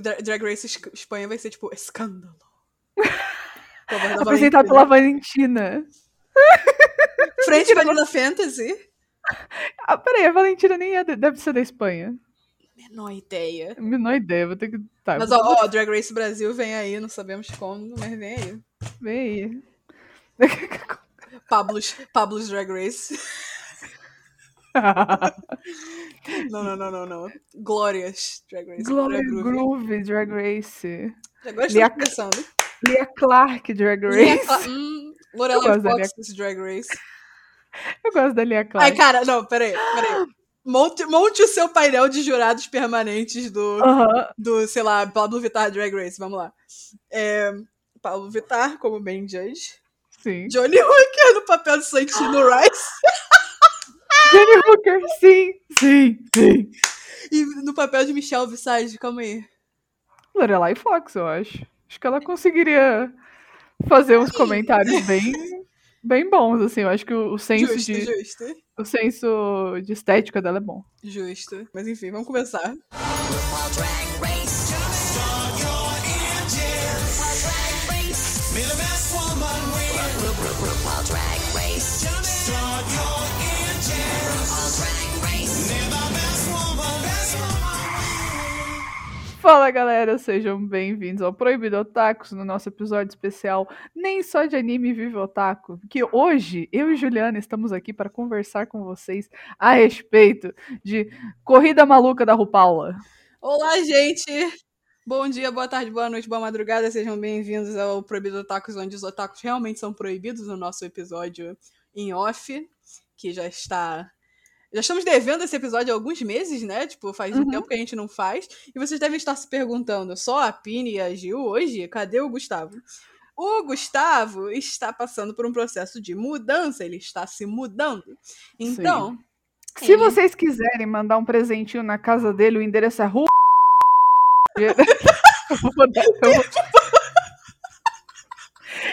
Dra- Drag Race Espanha vai ser tipo escândalo. Apresentado pela Valentina. Frente Vanilla Fantasy. Ah, peraí, a Valentina nem é, de- deve ser da Espanha. Menor ideia. Menor ideia, vou ter que. Tá, Mas ó, ó, Drag Race Brasil vem aí, não sabemos como, mas vem aí. Vem aí. Pablo's, Pablo's Drag Race. Não, não, não, não, não. Glórias Drag Race. Gloria Groove. Groove Drag Race. Agora Lia- estou pensando. Lia Clark Drag Lia Race. Cla- hum, Lorelai gosto da Fox's Drag Race. Eu gosto da Lia Clark. Ai, cara, não, peraí, peraí. Monte, monte o seu painel de jurados permanentes do, Aham. do, sei lá, Pablo Vittar Drag Race. Vamos lá. É, Pablo Vittar como main judge. Sim. Johnny Hooker no papel de Santino Rice. Jenny Hooker, sim, sim, sim. E no papel de Michelle Visage, calma aí. Lorelai Fox, eu acho. Acho que ela conseguiria fazer uns comentários bem, bem bons, assim. Eu acho que o, o senso Justo, de justo. o senso de estética dela é bom. Justo. Mas enfim, vamos começar. Fala galera, sejam bem-vindos ao Proibido Otakus, no nosso episódio especial Nem Só de Anime Vive Otaku, que hoje eu e Juliana estamos aqui para conversar com vocês a respeito de Corrida Maluca da Rupaula. Olá, gente! Bom dia, boa tarde, boa noite, boa madrugada. Sejam bem-vindos ao Proibido Otakus, onde os otakus realmente são proibidos, no nosso episódio em off, que já está... Já estamos devendo esse episódio há alguns meses, né? Tipo, faz um Uhum. tempo que a gente não faz. E vocês devem estar se perguntando, só a Pini e a Gil hoje? Cadê o Gustavo? O Gustavo está passando por um processo de mudança, ele está se mudando. Então, Se Ele- vocês quiserem mandar um presentinho na casa dele, o endereço é rua. Eu vou eu vou-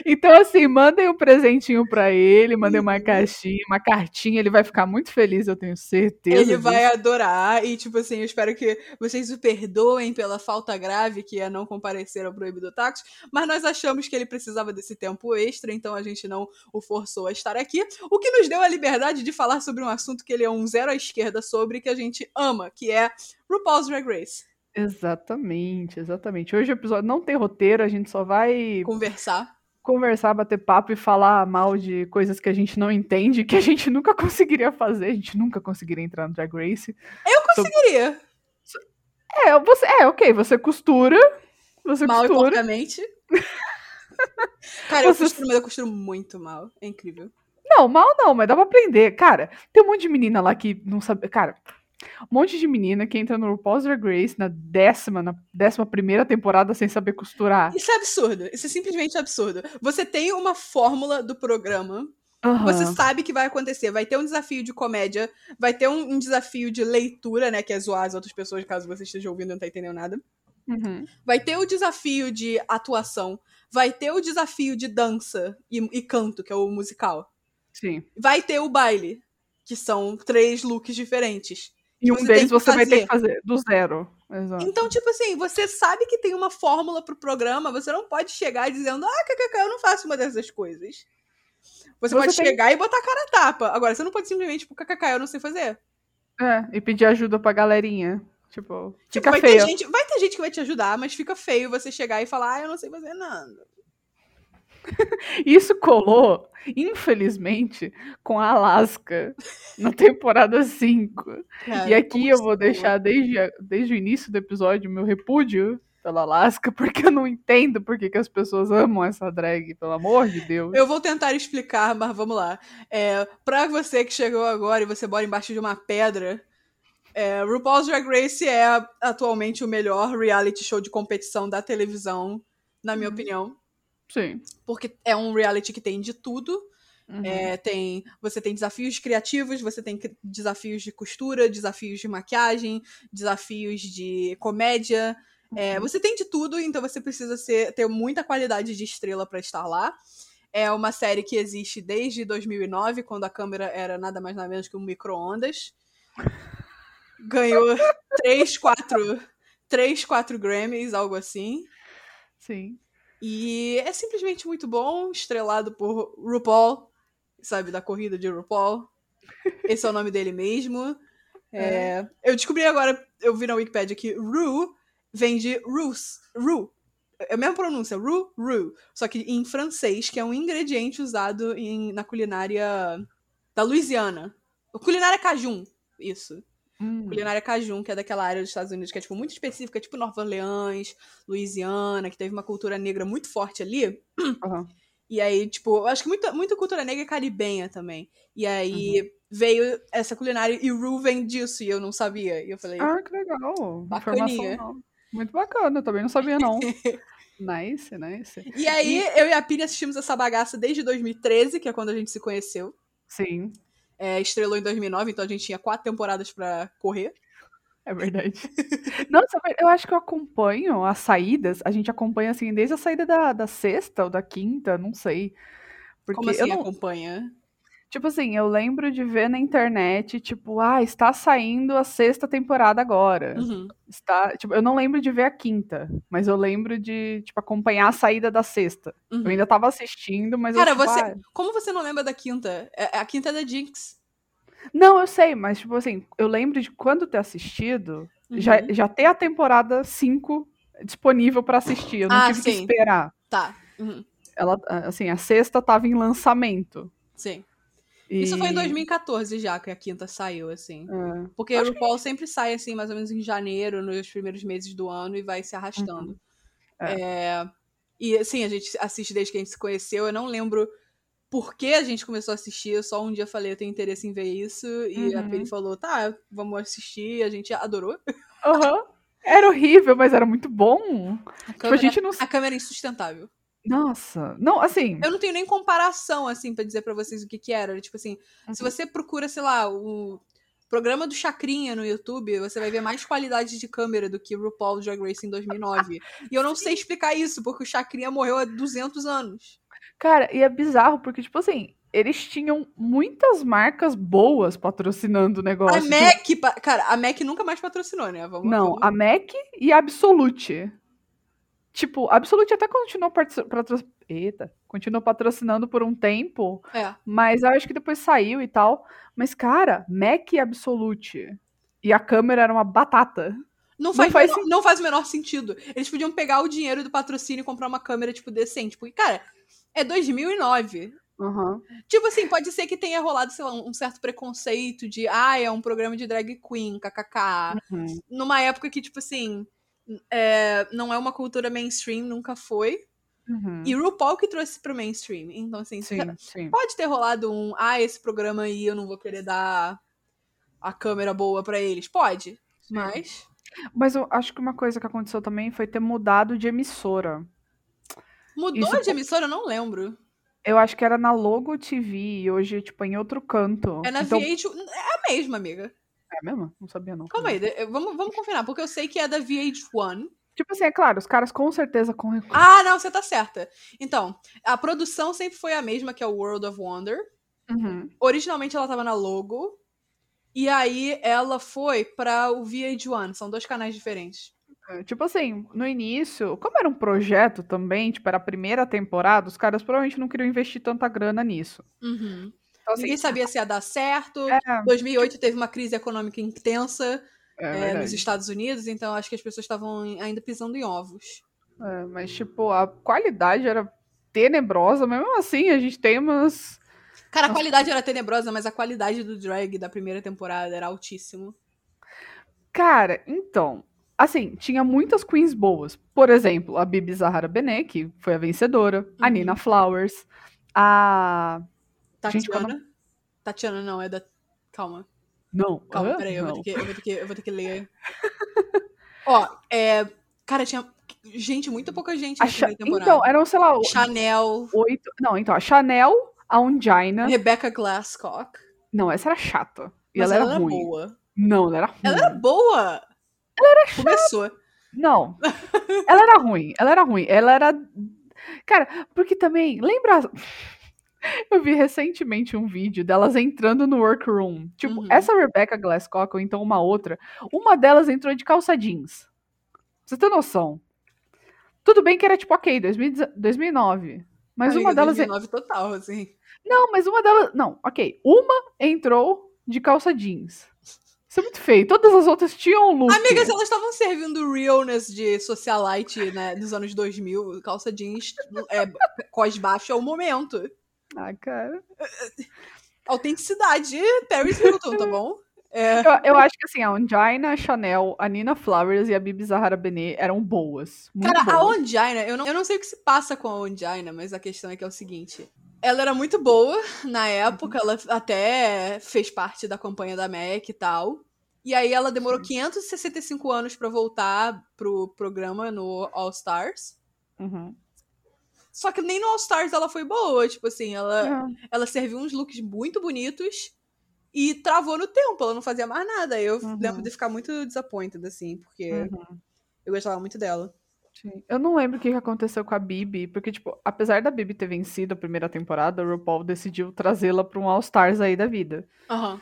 Então, assim, mandem um presentinho pra ele, mandem uma caixinha, uma cartinha, ele vai ficar muito feliz, eu tenho certeza. Ele disso. vai adorar e, tipo assim, eu espero que vocês o perdoem pela falta grave que é não comparecer ao Proibido Tacos, mas nós achamos que ele precisava desse tempo extra, então a gente não o forçou a estar aqui, o que nos deu a liberdade de falar sobre um assunto que ele é um zero à esquerda sobre, que a gente ama, que é RuPaul's Drag Race. Exatamente, exatamente. Hoje o episódio não tem roteiro, a gente só vai Conversar. Conversar, bater papo e falar mal de coisas que a gente não entende, que a gente nunca conseguiria fazer, a gente nunca conseguiria entrar no Drag Race. Conseguiria. É, você, é, ok, você costura, você Mal e costura. Cara, eu Você- costuro, mas eu costuro muito mal. É incrível. Não, mal não, mas dá pra aprender. Cara, tem um monte de menina lá que não sabe. Cara, um monte de menina que entra no RuPaul's Drag Race na décima, na décima primeira temporada sem saber costurar. Isso é absurdo. Isso é simplesmente absurdo. Você tem uma fórmula do programa Aham. Você sabe que vai acontecer. Vai ter um desafio de comédia, vai ter um, um desafio de leitura, né? Que é zoar as outras pessoas, caso você esteja ouvindo e não tá entendendo nada. Uhum. Vai ter o desafio de atuação. Vai ter o desafio de dança e, e canto, que é o musical. Sim. Vai ter o baile, que são três looks diferentes. E um deles você vai ter fazer. que fazer do zero. Exato. Então, tipo assim, você sabe que tem uma fórmula pro programa, você não pode chegar dizendo, ah, kkk, eu não faço uma dessas coisas. Você, Você pode tem- chegar e botar a cara a tapa. Agora, você não pode simplesmente, tipo, kkk, eu não sei fazer. É, e pedir ajuda pra galerinha. Tipo, Tipo, fica vai feio. ter, gente, vai ter gente que vai te ajudar, mas fica feio você chegar e falar, ah, eu não sei fazer nada. Isso colou, infelizmente, com a Alaska na temporada 5. Cara, E aqui eu vou deixar desde, a- desde o início do episódio meu repúdio pela Alaska, porque eu não entendo por que, que as pessoas amam essa drag, pelo amor de Deus. Eu vou tentar explicar, mas vamos lá. É, pra você que chegou agora e você mora embaixo de uma pedra, é, RuPaul's Drag Race é atualmente o melhor reality show de competição da televisão, na minha Uhum. opinião. Sim. Porque é um reality que tem de tudo. Uhum. É, tem, você tem desafios criativos, você tem desafios de costura, desafios de maquiagem, desafios de comédia. É, você tem de tudo, então você precisa ser- ter muita qualidade de estrela pra estar lá. É uma série que existe desde 2009, quando a câmera era nada mais nada menos que um micro-ondas. Ganhou três, quatro, três, quatro Grammys, algo assim. Sim. E é simplesmente muito bom, estrelado por RuPaul, sabe, da corrida de RuPaul. Esse é o nome dele mesmo. É, eu descobri agora, eu vi na Wikipedia que Ru vem de Rus. Ru. É a mesma pronúncia, Ru, Ru. Só que em francês, que é um ingrediente usado em- na culinária da Louisiana. Culinária Cajun, isso. Hum. Culinária Cajun, que é daquela área dos Estados Unidos que é tipo, muito específica, tipo Nova Orleans, Louisiana, que teve uma cultura negra muito forte ali. Aham. E aí, tipo, eu acho que muita, muita cultura negra é caribenha também. E aí veio essa culinária e Ru vem disso, e eu não sabia. E eu falei, Ah, que legal. Bacaninha. Muito bacana, eu também não sabia, não. nice, nice. E aí, eu e a Pini assistimos essa bagaça desde 2013, que é quando a gente se conheceu. Sim, É, estrelou em 2009, então a gente tinha quatro temporadas pra correr. é verdade. Nossa, eu acho que eu acompanho as saídas. A gente acompanha, assim, desde a saída da, da sexta ou da quinta, não sei. Porque Como assim eu não, acompanha? Tipo assim, eu lembro de ver na internet, tipo, ah, está saindo a sexta temporada agora. Uhum. Está, tipo, eu não lembro de ver a quinta, mas eu lembro de, tipo, acompanhar a saída da sexta. uhum. Eu ainda tava assistindo, mas Cara, eu, tipo, você- ah, Como você não lembra da quinta? É- A quinta é da Jinx. Não, eu sei, mas, tipo assim, eu lembro de quando ter assistido, Uhum. já, já ter a temporada 5 disponível pra assistir. Eu não Ah, tive que sim. esperar. Tá. Uhum. Ela, assim, a sexta tava em lançamento. Sim. E... Isso foi em 2014 já que a quinta saiu, assim. É. Porque Acho o RuPaul sempre sai, assim, mais ou menos em janeiro, nos primeiros meses do ano, e vai se arrastando. É. É, E, assim, a gente assiste desde que a gente se conheceu. Eu não lembro por que a gente começou a assistir. Eu só um dia falei, eu tenho interesse em ver isso. E a Uhum. Penny falou, tá, vamos assistir. E a gente adorou. Aham. Era horrível, mas era muito bom. A Tipo, a gente não. a câmera é insustentável. Nossa. Não, assim. Eu não tenho nem comparação, assim, pra dizer pra vocês o que que era. Tipo assim, se Uhum. você procura, sei lá, o programa do Chacrinha no YouTube, você vai ver mais qualidade de câmera do que RuPaul Drag Race em 2009. e eu não sei explicar isso, porque o Chacrinha morreu há 200 anos. Cara, e é bizarro, porque, tipo assim, eles tinham muitas marcas boas patrocinando o negócio. A Tipo, MAC, cara, a MAC nunca mais patrocinou, né? Vamos, Não, vamos- a MAC e a Absolute. Tipo, a Absolute até continuou patro- patro- Eita, continuou patrocinando por um tempo, É. mas eu acho que depois saiu e tal. Mas, cara, MAC e Absolute. E a câmera era uma batata. Não faz, faz menor- não faz o menor sentido. Eles podiam pegar o dinheiro do patrocínio e comprar uma câmera, tipo, decente. Porque, cara, é 2009. Aham. Tipo assim, pode ser que tenha rolado, sei lá, um certo preconceito de, ah, é um programa de drag queen, kkk. Uhum. Numa época que, tipo assim, é, não é uma cultura mainstream, nunca foi. Uhum. E RuPaul que trouxe pro mainstream. Então, assim, Sim, sim. pode ter rolado um, ah, esse programa aí eu não vou querer dar a câmera boa pra eles. Pode. Mas. Mas eu acho que uma coisa que aconteceu também foi ter mudado de emissora. Mudou Isso de emissora? Eu não lembro. Eu acho que era na Logo TV e hoje, tipo, em outro canto. É na então... VH1. É a mesma, amiga. É mesmo? Não sabia, não. Calma aí, vamos, vamos confinar, porque eu sei que é da VH1. Tipo assim, é claro, os caras com certeza com Ah, não, você tá certa. Então, a produção sempre foi a mesma, que é o World of Wonder. Uhum. Originalmente ela tava na Logo. E aí ela foi pra o VH1. São dois canais diferentes. É, Tipo assim, no início, como era um projeto também, tipo, era a primeira temporada, os caras provavelmente não queriam investir tanta grana nisso. Uhum. Então, assim, Ninguém sabia se ia dar certo. É. 2008 teve uma crise econômica intensa é, é, nos Estados Unidos, então acho que as pessoas estavam ainda pisando em ovos. É, mas, tipo, a qualidade era tenebrosa, mas mesmo assim a gente tem umas. Cara, a qualidade era tenebrosa, mas a qualidade do drag da primeira temporada era altíssimo. Cara, então. Assim, tinha muitas queens boas. Por exemplo, a Bibi Zahara Benet, que foi a vencedora. A Uhum. Nina Flowers. A. Gente, Tatiana. qual Tatiana não, é da. Calma. Não. Calma, hã? peraí, eu vou, ter que, eu, vou ter que, eu vou ter que ler. Ó, é. Cara, tinha gente, muito pouca gente A na Cha- temporada. Então, eram, sei lá, Chanel, oito. Não, então, a Chanel, a Ungina. Rebecca Glasscock. Não, essa era chata. E Mas ela era ruim. boa. Não, ela era ruim. Ela era boa! Ela era Começou. Não. ela era ruim. Ela era ruim. Ela era. Cara, porque também. Lembra. Eu vi recentemente um vídeo delas entrando no workroom. Tipo, Uhum. essa Rebecca Glasscock, ou então uma outra, uma delas entrou de calça jeans. você ter noção. Tudo bem que era tipo, ok, 2010 2009. Mas Amiga, uma delas. 2009 total, assim. Não, mas uma delas. Não, ok. Uma entrou de calça jeans. Isso é muito feio. Todas as outras tinham look. Amigas, elas estavam servindo realness de socialite, né, dos anos 2000. Calça jeans, é, cos baixo é o momento. Ah, cara. Autenticidade, Paris Hilton, tá bom? É, Eu, eu acho que assim, a Ongina, a Chanel, a Nina Flowers e a Bibi Zahara Benet eram boas. Cara, a boas. Ongina, eu não, eu não sei o que se passa com a Ongina, mas a questão é que é o seguinte. Ela era muito boa na época, ela até fez parte da campanha da MAC e tal. E aí ela demorou 565 anos pra voltar pro programa no All Stars. Uhum. Só que nem no All Stars ela foi boa, tipo assim, ela, É. ela serviu uns looks muito bonitos e travou no tempo, ela não fazia mais nada. Eu Uhum. lembro de ficar muito disappointed, assim, porque Uhum. eu gostava muito dela. Sim. Eu não lembro o que que aconteceu com a Bibi, porque, tipo, apesar da Bibi ter vencido a primeira temporada, o RuPaul decidiu trazê-la pra um All Stars aí da vida. Aham.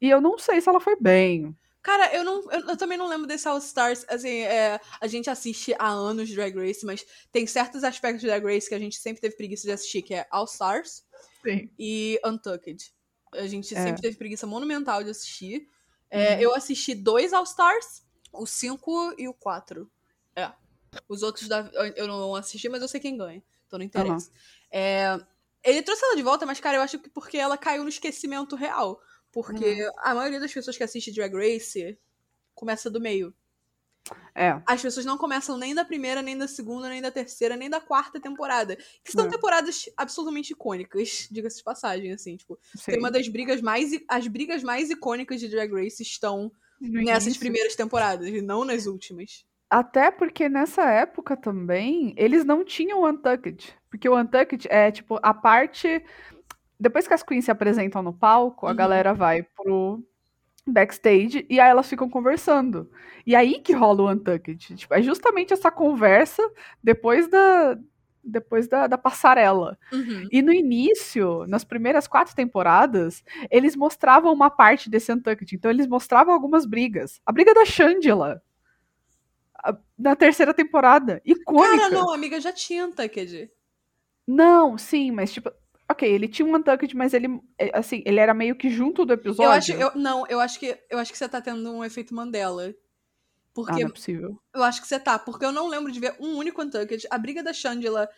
E eu não sei se ela foi bem. Cara, eu não. Eu, eu também não lembro desse All Stars. Assim, é, a gente assiste há anos Drag Race, mas tem certos aspectos de Drag Race que a gente sempre teve preguiça de assistir, que é All Stars Sim. e Untucked. A gente É. sempre teve preguiça monumental de assistir. É, Uhum. Eu assisti dois All Stars, o 5 e o 4. É. Os outros da- eu não assisti, mas eu sei quem ganha. Então não interessa. É, ele trouxe ela de volta, mas, cara, eu acho que porque ela caiu no esquecimento real. Porque a maioria das pessoas que assiste Drag Race começa do meio. É. As pessoas não começam nem da primeira, nem da segunda, nem da terceira, nem da quarta temporada. Que são É. temporadas absolutamente icônicas, diga-se de passagem, assim, tipo. Sim. Tem uma das brigas mais. As brigas mais icônicas de Drag Race estão No nessas início. primeiras temporadas, e não nas últimas. Até porque nessa época também, eles não tinham o Untucked. Porque o Untucked é, tipo, a parte. Depois que as queens se apresentam no palco, a Uhum. galera vai pro backstage e aí elas ficam conversando. E aí que rola o Untucked. Tipo, é justamente essa conversa depois da. Depois da, da passarela. Uhum. E no início, nas primeiras quatro temporadas, eles mostravam uma parte desse Untucked. Então, eles mostravam algumas brigas. A briga da Shangela. Na terceira temporada. Icônica. Cara, não, amiga, já tinha Untucked. Não, sim, mas tipo. Ok, ele tinha um Untucked, mas ele. é, Assim, ele era meio que junto do episódio. Eu acho, eu, não, eu acho que eu acho que você tá tendo um efeito Mandela. Ah, Porque não é possível. eu acho que você tá, porque eu não lembro de ver um único Untucked. A briga da Shangela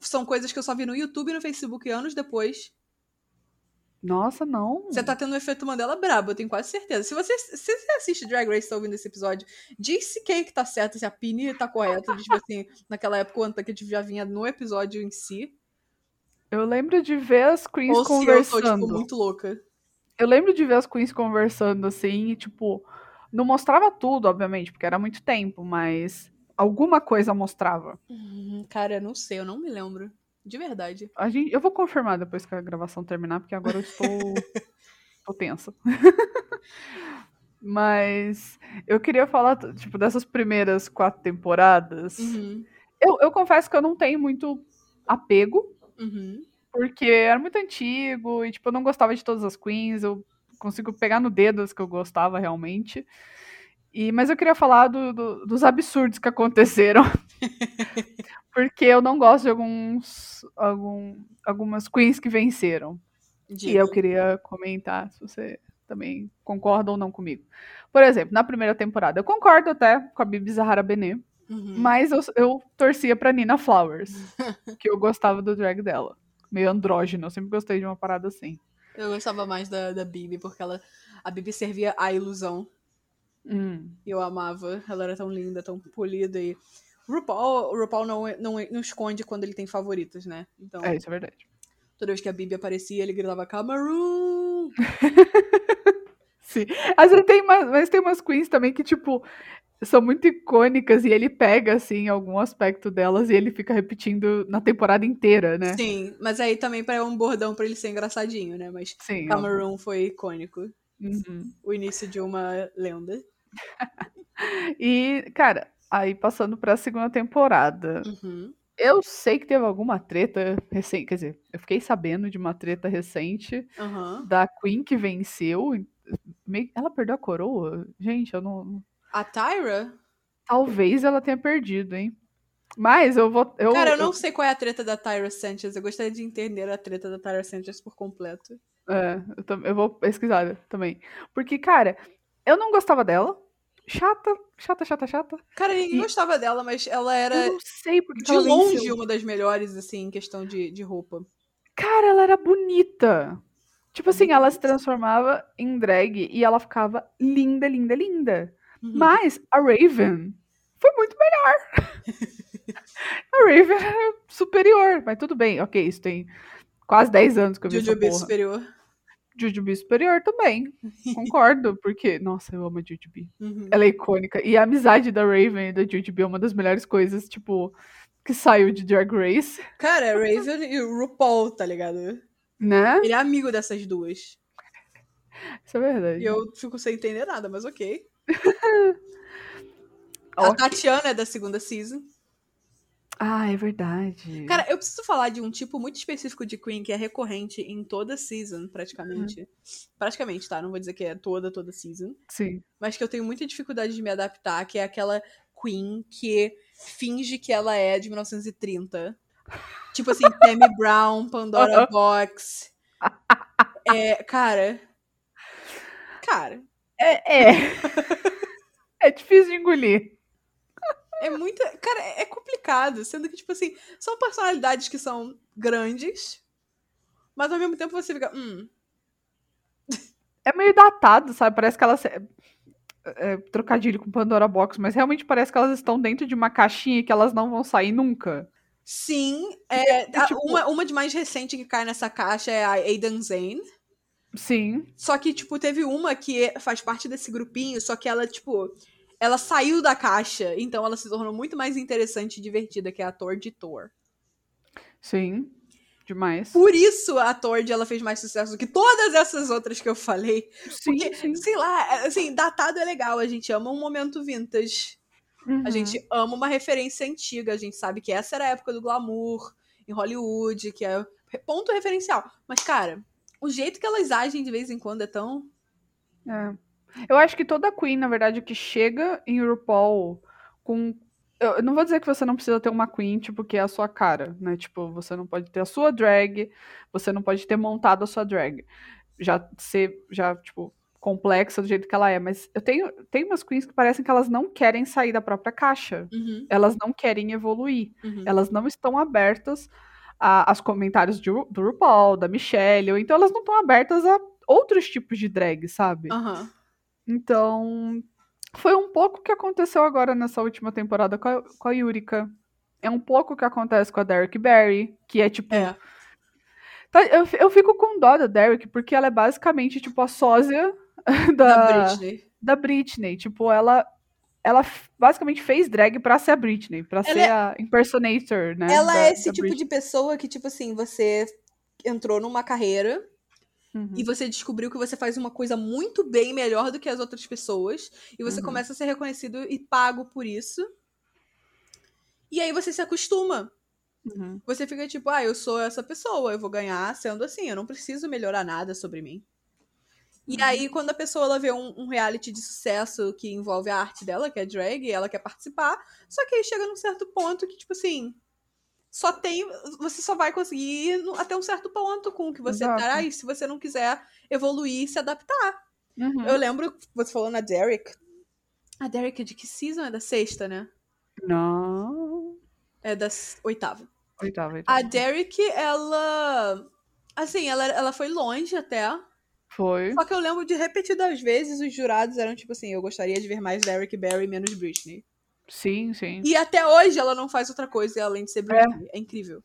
são coisas que eu só vi no YouTube e no Facebook anos depois. Nossa, não. Você tá tendo um efeito Mandela brabo, eu tenho quase certeza. Se você, se você assiste Drag Race tá ouvindo esse episódio, diz se quem que tá certo, se a Pini tá correta. de, Tipo assim, naquela época o Untucked já vinha no episódio em si. Eu lembro de ver as queens ou se eu tô, conversando. tipo, muito louca. Eu lembro de ver as queens conversando assim, e tipo, não mostrava tudo, obviamente, porque era muito tempo, mas alguma coisa mostrava. Hum, cara, eu não sei, eu não me lembro. De verdade. A gente, eu vou confirmar depois que a gravação terminar, porque agora eu estou, tô tensa. mas eu queria falar, tipo, dessas primeiras quatro temporadas. Uhum, Eu, eu confesso que eu não tenho muito apego, uhum. porque era muito antigo e, tipo, eu não gostava de todas as queens, eu consigo pegar no dedo as que eu gostava realmente. E, mas eu queria falar do- do- dos absurdos que aconteceram. porque eu não gosto de alguns, algum, algumas queens que venceram. E Diga. eu queria comentar se você também concorda ou não comigo. Por exemplo, na primeira temporada, eu concordo até com a Bibi Zahara Benet, Uhum. mas eu, eu torcia pra Nina Flowers, que eu gostava do drag dela. Meio andrógeno, eu sempre gostei de uma parada assim. Eu gostava mais da, da Bibi, porque ela, a Bibi servia a ilusão. Hum, E eu amava. Ela era tão linda, tão polida. E o RuPaul, o RuPaul não, não, não esconde quando ele tem favoritos, né? Então, é, isso é verdade. toda vez que a Bibi aparecia, ele gritava Cameroon! Sim. Às vezes tem umas, mas tem umas queens também que, tipo, são muito icônicas e ele pega, assim, algum aspecto delas e ele fica repetindo na temporada inteira, né? Sim, mas aí também para um bordão pra ele ser engraçadinho, né? Mas Sim. Cameroon foi icônico. Uhum. O início de uma lenda. E, cara, aí passando pra segunda temporada. Uhum. Eu sei que teve alguma treta recente, quer dizer, eu fiquei sabendo de uma treta recente Aham. da Queen que venceu. Ela perdeu a coroa? Gente, eu não. A Tyra? talvez ela tenha perdido, hein? Mas eu vou. Eu, Cara, eu não sei qual é a treta da Tyra Sanchez. Eu gostaria de entender a treta da Tyra Sanchez por completo. É, eu, eu vou pesquisar também. Porque, cara, eu não gostava dela. Chata, chata, chata, chata. Cara, ninguém E- gostava dela, mas ela era Eu não sei porque de longe venceu. uma das melhores, assim, em questão de, de roupa. Cara, ela era bonita. Tipo assim, ela se transformava em drag e ela ficava linda, linda, linda. Uhum. Mas a Raven foi muito melhor. a Raven era superior, mas tudo bem. Ok, isso tem quase 10 anos que eu vi essa Jujubee porra. superior. Jujubee superior também. Concordo, porque, nossa, eu amo a Jujubee. Uhum. Ela é icônica. E a amizade da Raven e da Jujubee é uma das melhores coisas, tipo, que saiu de Drag Race, Cara, Raven e o RuPaul, tá ligado? né? Ele é amigo dessas duas. Isso é verdade. E eu fico sem entender nada, mas ok. A Tatiana é da segunda season. Ah, é verdade. Cara, eu preciso falar de um tipo muito específico de Queen que é recorrente em toda season, praticamente. Praticamente, tá? Não vou dizer que é toda, toda season. Sim. Mas que eu tenho muita dificuldade de me adaptar, que é aquela Queen que finge que ela é de 1930. Tipo assim, Tammy Brown, Pandora Box. É, cara. Cara, É. É, é difícil de engolir. é muita. Cara, é complicado. Sendo que, tipo assim, são personalidades que são grandes, mas ao mesmo tempo você fica. Hum, É meio datado, sabe? Parece que elas. É, é, trocadilho com Pandora Box, mas realmente parece que elas estão dentro de uma caixinha que elas não vão sair nunca. Sim, é, é, tipo- uma, uma de mais recente que cai nessa caixa é a Aidan Zane. Sim. Só que, tipo, teve uma que faz parte desse grupinho, só que ela, tipo, ela saiu da caixa, então ela se tornou muito mais interessante e divertida, que é a Tord Thor. Sim. Demais. Por isso a Tord ela fez mais sucesso do que todas essas outras que eu falei. Sim, Porque, sim. sei lá, assim, datado é legal, a gente ama um momento vintage. Uhum. A gente ama uma referência antiga, a gente sabe que essa era a época do glamour em Hollywood, que é ponto referencial. Mas, cara, o jeito que elas agem de vez em quando é tão. É. Eu acho que toda Queen, na verdade, que chega em RuPaul com. Eu não vou dizer que você não precisa ter uma Queen, tipo, que é a sua cara, né? Tipo, você não pode ter a sua drag, você não pode ter montado a sua drag. Já ser, já, tipo, complexa do jeito que ela é. Mas eu tenho, tenho umas Queens que parecem que elas não querem sair da própria caixa. Uhum, Elas não querem evoluir. uhum. Elas não estão abertas a, aos comentários de do RuPaul, da Michelle, ou então elas não estão abertas a outros tipos de drag, sabe? Aham. Então, foi um pouco o que aconteceu agora nessa última temporada com a, com a Yurika. É um pouco o que acontece com a Derek Barry, que é tipo. É. Tá, eu, eu fico com dó da Derek, porque ela é basicamente tipo a sósia Da da, Britney. da Britney. Tipo, ela. Ela basicamente fez drag pra ser a Britney, pra ser é- a impersonator, né? Ela da- é esse tipo Britney. de pessoa que, tipo assim, você entrou numa carreira Uhum. e você descobriu que você faz uma coisa muito bem melhor do que as outras pessoas e você Uhum. começa a ser reconhecido e pago por isso. E aí você se acostuma. Uhum. Você fica tipo, ah, eu sou essa pessoa, eu vou ganhar sendo assim, eu não preciso melhorar nada sobre mim. E Uhum. aí, quando a pessoa ela vê um, um reality de sucesso que envolve a arte dela, que é drag, e ela quer participar, só que aí chega num certo ponto que, tipo assim, só tem. Você só vai conseguir ir até um certo ponto com o que você Exato. tá. E se você não quiser evoluir e se adaptar. Uhum. Eu lembro, você falou na Derek. A Derek é de que season? É da sexta, né? Não. É da oitava. Oitava, oitava. A Derek, ela. Assim, ela, ela foi longe até. Foi. Só que eu lembro de repetidas vezes os jurados eram tipo assim: eu gostaria de ver mais Derek Barry menos Britney. Sim, sim. E até hoje ela não faz outra coisa além de ser Britney. É, incrível.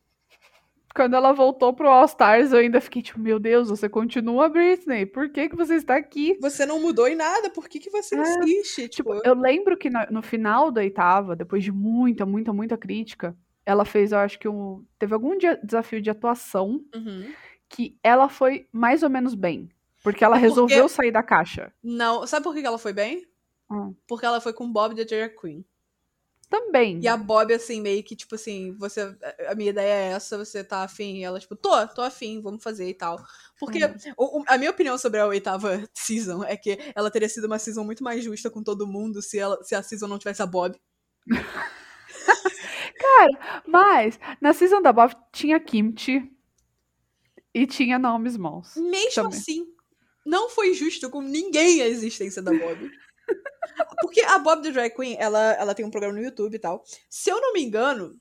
Quando ela voltou pro All Stars, eu ainda fiquei tipo, meu Deus, você continua Britney. Por que, que você está aqui? Você não mudou em nada, por que, que você É, insiste? Tipo, Tipo, eu lembro que na- no final da oitava, depois de muita, muita, muita crítica, ela fez, eu acho que um. Teve algum dia- desafio de atuação uhum. que ela foi mais ou menos bem. Porque ela É porque- resolveu sair da caixa. Não, sabe por que ela foi bem? Hum. Porque ela foi com Bob da Drag Queen. Também. E a Bob, assim, meio que, tipo assim, você. A minha ideia é essa, você tá afim? E ela, tipo, tô, tô afim, vamos fazer e tal. Porque o- o- a minha opinião sobre a oitava season é que ela teria sido uma season muito mais justa com todo mundo se, ela, se a season não tivesse a Bob. Cara, mas na season da Bob tinha Kimchi e tinha Naomi Smalls. Mesmo Também. assim, não foi justo com ninguém a existência da Bob. Porque a Bob the Drag Queen, ela, ela tem um programa no YouTube e tal. Se eu não me engano,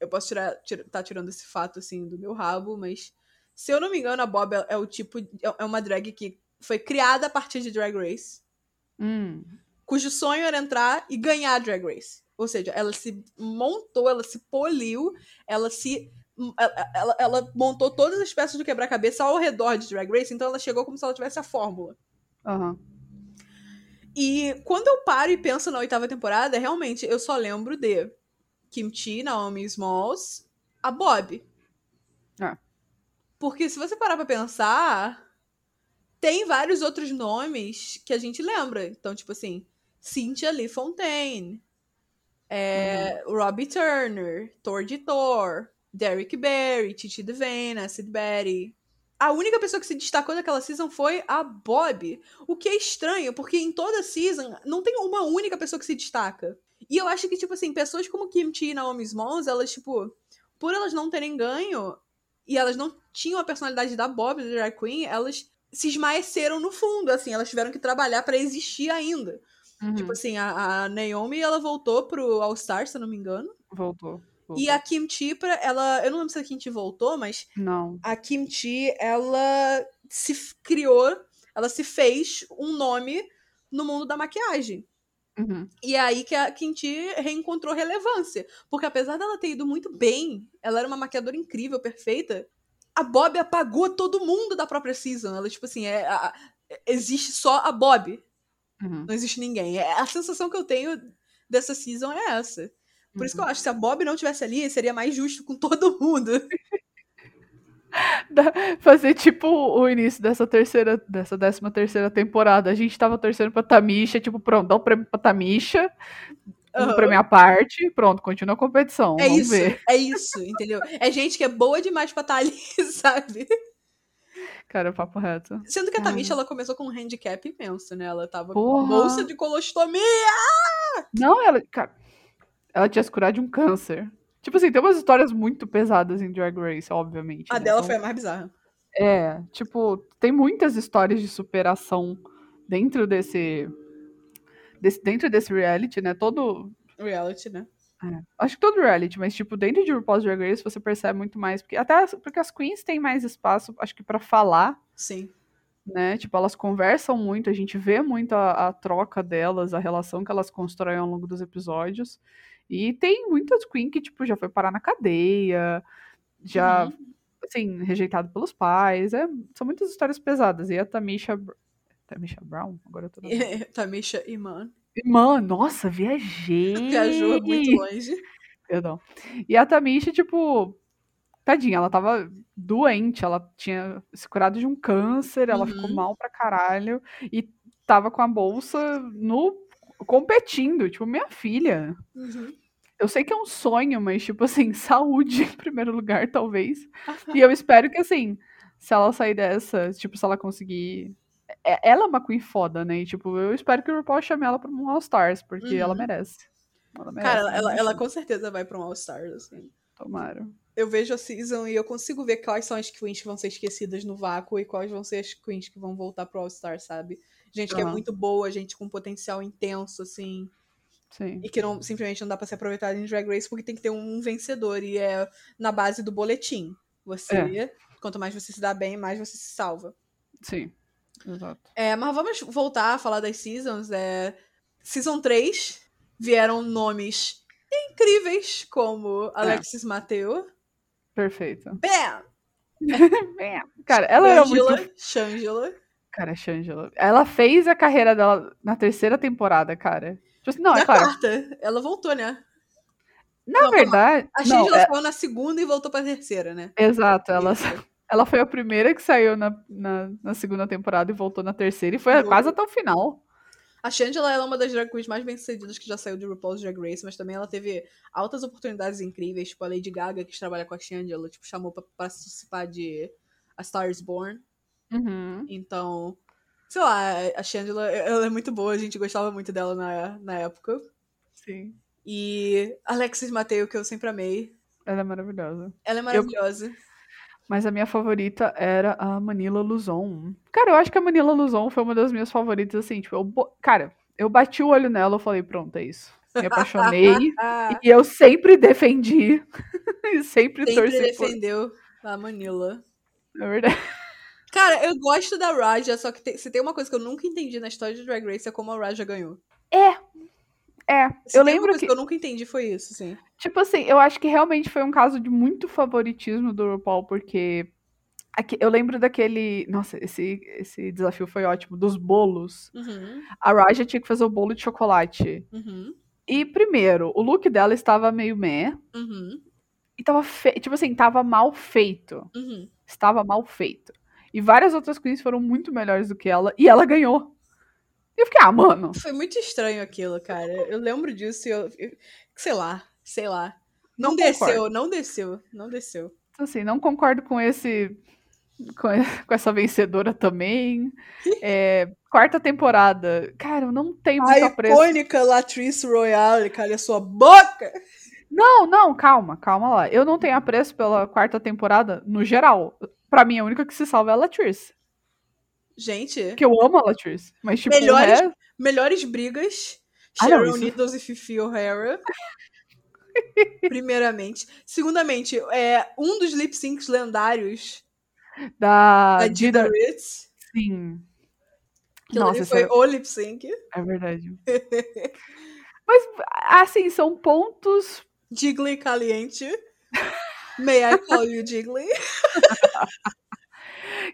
eu posso tirar, tira- tá tirando esse fato assim do meu rabo, mas se eu não me engano, a Bob é, é o tipo. É é uma drag que foi criada a partir de Drag Race, Hum, cujo sonho era entrar e ganhar Drag Race. Ou seja, ela se montou, ela se poliu, ela se. Ela, ela- montou todas as peças do quebra-cabeça ao redor de Drag Race, então ela chegou como se ela tivesse a fórmula. aham. E quando eu paro e penso na oitava temporada, realmente eu só lembro de Kimchi, Naomi Smalls, a Bob. Ah. Porque se você parar pra pensar, tem vários outros nomes que a gente lembra. Então, tipo assim, Cynthia Lee Fontaine, é, Robbie Turner, Thor de Thor, Derek Barry, Titi DeVena, Sid Betty. A única pessoa que se destacou daquela season foi a Bob. O que é estranho, porque em toda season não tem uma única pessoa que se destaca. E eu acho que, tipo assim, pessoas como Kimchi e Naomi Smalls, elas, tipo, por elas não terem ganho e elas não tinham a personalidade da Bob, da Drag Queen, elas se esmaeceram no fundo, assim, elas tiveram que trabalhar pra existir ainda. Uhum, Tipo assim, a, a Naomi, ela voltou pro All Star, se eu não me engano. voltou. Voltou. E a Kimchi, pra, ela, eu não lembro se a Kimchi voltou, mas Não. a Kimchi, ela se criou, ela se fez um nome no mundo da maquiagem. Uhum. E é aí que a Kimchi reencontrou relevância. Porque apesar dela ter ido muito bem, ela era uma maquiadora incrível, perfeita, a Bob apagou todo mundo da própria season. Ela, tipo assim, é, a- existe só a Bob. Uhum. Não existe ninguém. É, a sensação que eu tenho dessa season é essa. Por isso que eu acho que se a Bob não tivesse ali, seria mais justo com todo mundo. Fazer tipo o início dessa terceira, dessa décima terceira temporada. A gente tava torcendo pra Tamisha, tipo, pronto, dá o prêmio pra Tamisha, um Aham. prêmio à parte, pronto, continua a competição. É isso, ver. é isso, entendeu? É gente que é boa demais pra estar ali, sabe? Cara, papo reto. Sendo que a Hum. Tamisha, ela começou com um handicap imenso, né?Ela tava Porra. com bolsa de colostomia. Não, ela, cara, ela tinha se curado de um câncer. Tipo assim, tem umas histórias muito pesadas em Drag Race, obviamente. A né? dela São- foi a mais bizarra. É, tipo, tem muitas histórias de superação dentro desse, desse dentro desse reality, né? Todo, Reality, né? acho que todo reality, mas tipo, dentro de RuPaul's Drag Race você percebe muito mais, porque até as- porque as queens têm mais espaço, acho que pra falar, Sim. né? Tipo, elas conversam muito, a gente vê muito a, a troca delas, a relação que elas constroem ao longo dos episódios. E tem muitas queens que, tipo, já foi parar na cadeia, já, Uhum. assim, rejeitado pelos pais. É, são muitas histórias pesadas. E a Tamisha. Tamisha Brown? Agora eu tô. Tamisha Iman. Mano, nossa, viajei! Viajou muito longe. Perdão. E a Tamisha, tipo, tadinha, ela tava doente, ela tinha se curado de um câncer, ela Uhum. ficou mal pra caralho e tava com a bolsa no competindo, tipo, minha filha. Uhum. Eu sei que é um sonho, mas tipo assim, saúde em primeiro lugar, talvez. E eu espero que assim, se ela sair dessa, tipo, se ela conseguir é- ela é uma queen foda, né? E, tipo, eu espero que o RuPaul chame ela pra um All Stars, porque ela Uhum. merece. Ela merece. Cara, ela, ela com certeza vai pra um All Stars, assim. Tomara. Eu vejo a season e eu consigo ver quais são as queens que vão ser esquecidas no vácuo e quais vão ser as queens que vão voltar pro All Star, sabe? Gente que é muito boa, gente com potencial intenso, assim. Sim. E que não, simplesmente não dá pra ser aproveitada em Drag Race porque tem que ter um vencedor. E é na base do boletim. Você, quanto mais você se dá bem, mais você se salva. Sim. Exato. É, mas vamos voltar a falar das seasons. É, season 3 vieram nomes incríveis como Alexis Mateo. Perfeito. Bam! Bam. Cara, ela era muito. Shangela. Cara, Shangela. Ela fez a carreira dela na terceira temporada, cara. Tipo assim, não, na é claro. quarta. Ela voltou, né? Na Não, verdade. A não, Shangela é- saiu na segunda e voltou pra terceira, né? Exato, ela, ela foi a primeira que saiu na, na, na segunda temporada e voltou na terceira, e foi quase até o final. A Shangela ela é uma das drag queens mais bem-sucedidas que já saiu de RuPaul's Drag Race, mas também ela teve altas oportunidades incríveis, tipo a Lady Gaga, que trabalha com a Shangela, tipo, chamou pra pra participar de A Star is Born. Uhum. Então, sei lá, a Shangela, ela é muito boa, a gente gostava muito dela na, na época. Sim. E Alexis Mateo, que eu sempre amei. Ela é maravilhosa. Ela é maravilhosa. Mas a minha favorita era a Manila Luzon. Cara, eu acho que a Manila Luzon foi uma das minhas favoritas, assim, tipo, eu, bo- cara, eu bati o olho nela, eu falei, pronto, é isso. Me apaixonei. E eu sempre defendi. e sempre, sempre torci por. defendeu a Manila. É verdade. Cara, eu gosto da Raja, só que tem- se tem uma coisa que eu nunca entendi na história de Drag Race é como a Raja ganhou. É. É. Se eu lembro coisa que, que eu nunca entendi foi isso, sim. tipo assim, eu acho que realmente foi um caso de muito favoritismo do RuPaul, porque aqui- eu lembro daquele. Nossa, esse, esse desafio foi ótimo. Dos bolos. Uhum, A Raja tinha que fazer o bolo de chocolate. uhum, E, primeiro, o look dela estava meio meh. uhum, E tava. Tipo assim, tava mal feito. uhum. Estava mal feito. E várias outras queens foram muito melhores do que ela. E ela ganhou. E eu fiquei, ah, mano. Foi muito estranho aquilo, cara. Eu lembro disso e eu, sei lá, sei lá. Não, Não desceu, concordo. não desceu, não desceu. Então, assim, não concordo com esse. Com, essa vencedora também. É, quarta temporada. Cara, eu não tenho muito A apreço. icônica Latrice Royale, calha sua boca! Não, não, calma, calma lá. Eu não tenho apreço pela quarta temporada no geral. Pra mim, a única que se salva é a Latrice. Gente, Porque eu amo a Latrice. Mas, tipo, Melhores- resto- melhores brigas. Ah, não, Sharon isso- Needles e Fifi O'Hara. Primeiramente. Segundamente, é um dos lip syncs lendários da da Dida. Ritz. Sim. Que Nossa, foi é, o lip sync. é verdade. Mas, assim, são pontos. Jiggly caliente. May I call you Jiggly?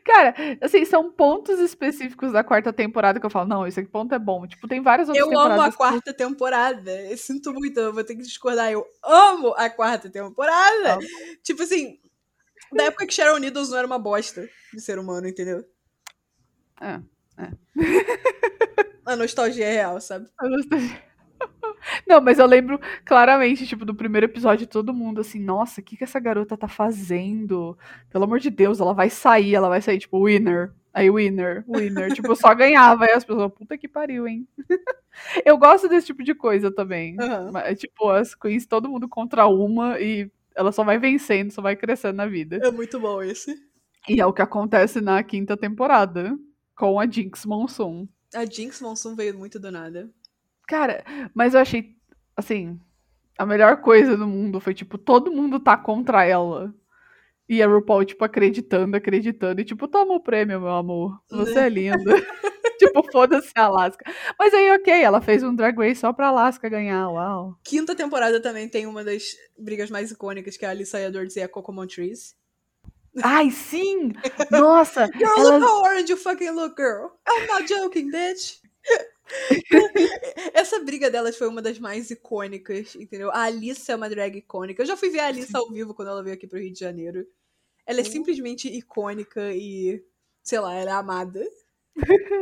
Cara, assim, são pontos específicos da quarta temporada que eu falo, não, esse ponto é bom. Tipo, tem várias outras Eu amo temporadas. a que- quarta temporada. Eu sinto muito, eu vou ter que discordar. Eu amo a quarta temporada. Tá. Tipo assim, da época que Sharon Needles não era uma bosta de ser humano, entendeu? É, A nostalgia é real, sabe? eu gostei. Não, mas eu lembro claramente, tipo, do primeiro episódio, todo mundo assim, nossa, o que, que essa garota tá fazendo? Pelo amor de Deus, ela vai sair, ela vai sair, tipo, winner. Aí, winner, winner. tipo, só ganhava. Aí as pessoas, puta que pariu, hein? eu gosto desse tipo de coisa também. Aham. Mas, tipo, as queens, todo mundo contra uma e ela só vai vencendo, só vai crescendo na vida. É muito bom esse. E é o que acontece na quinta temporada, com a Jinx Monsoon. A Jinx Monsoon veio muito do nada. Cara, mas eu achei, assim, a melhor coisa do mundo foi, tipo, todo mundo tá contra ela. E a RuPaul, tipo, acreditando, acreditando. E, tipo, toma o prêmio, meu amor. Você é linda. tipo, foda-se a Alaska. Mas aí, ok, ela fez um Drag Race só pra Alaska ganhar, uau. Quinta temporada também tem uma das brigas mais icônicas, que é a Alissa Edwards e a Coco Montrese. Ai, sim! Nossa! Girl, elas- look how orange you fucking look, girl. I'm not joking, bitch. Essa briga delas foi uma das mais icônicas, entendeu? A Alissa é uma drag icônica. Eu já fui ver a Alissa ao vivo quando ela veio aqui pro Rio de Janeiro. Ela é simplesmente icônica e, sei lá, ela é amada.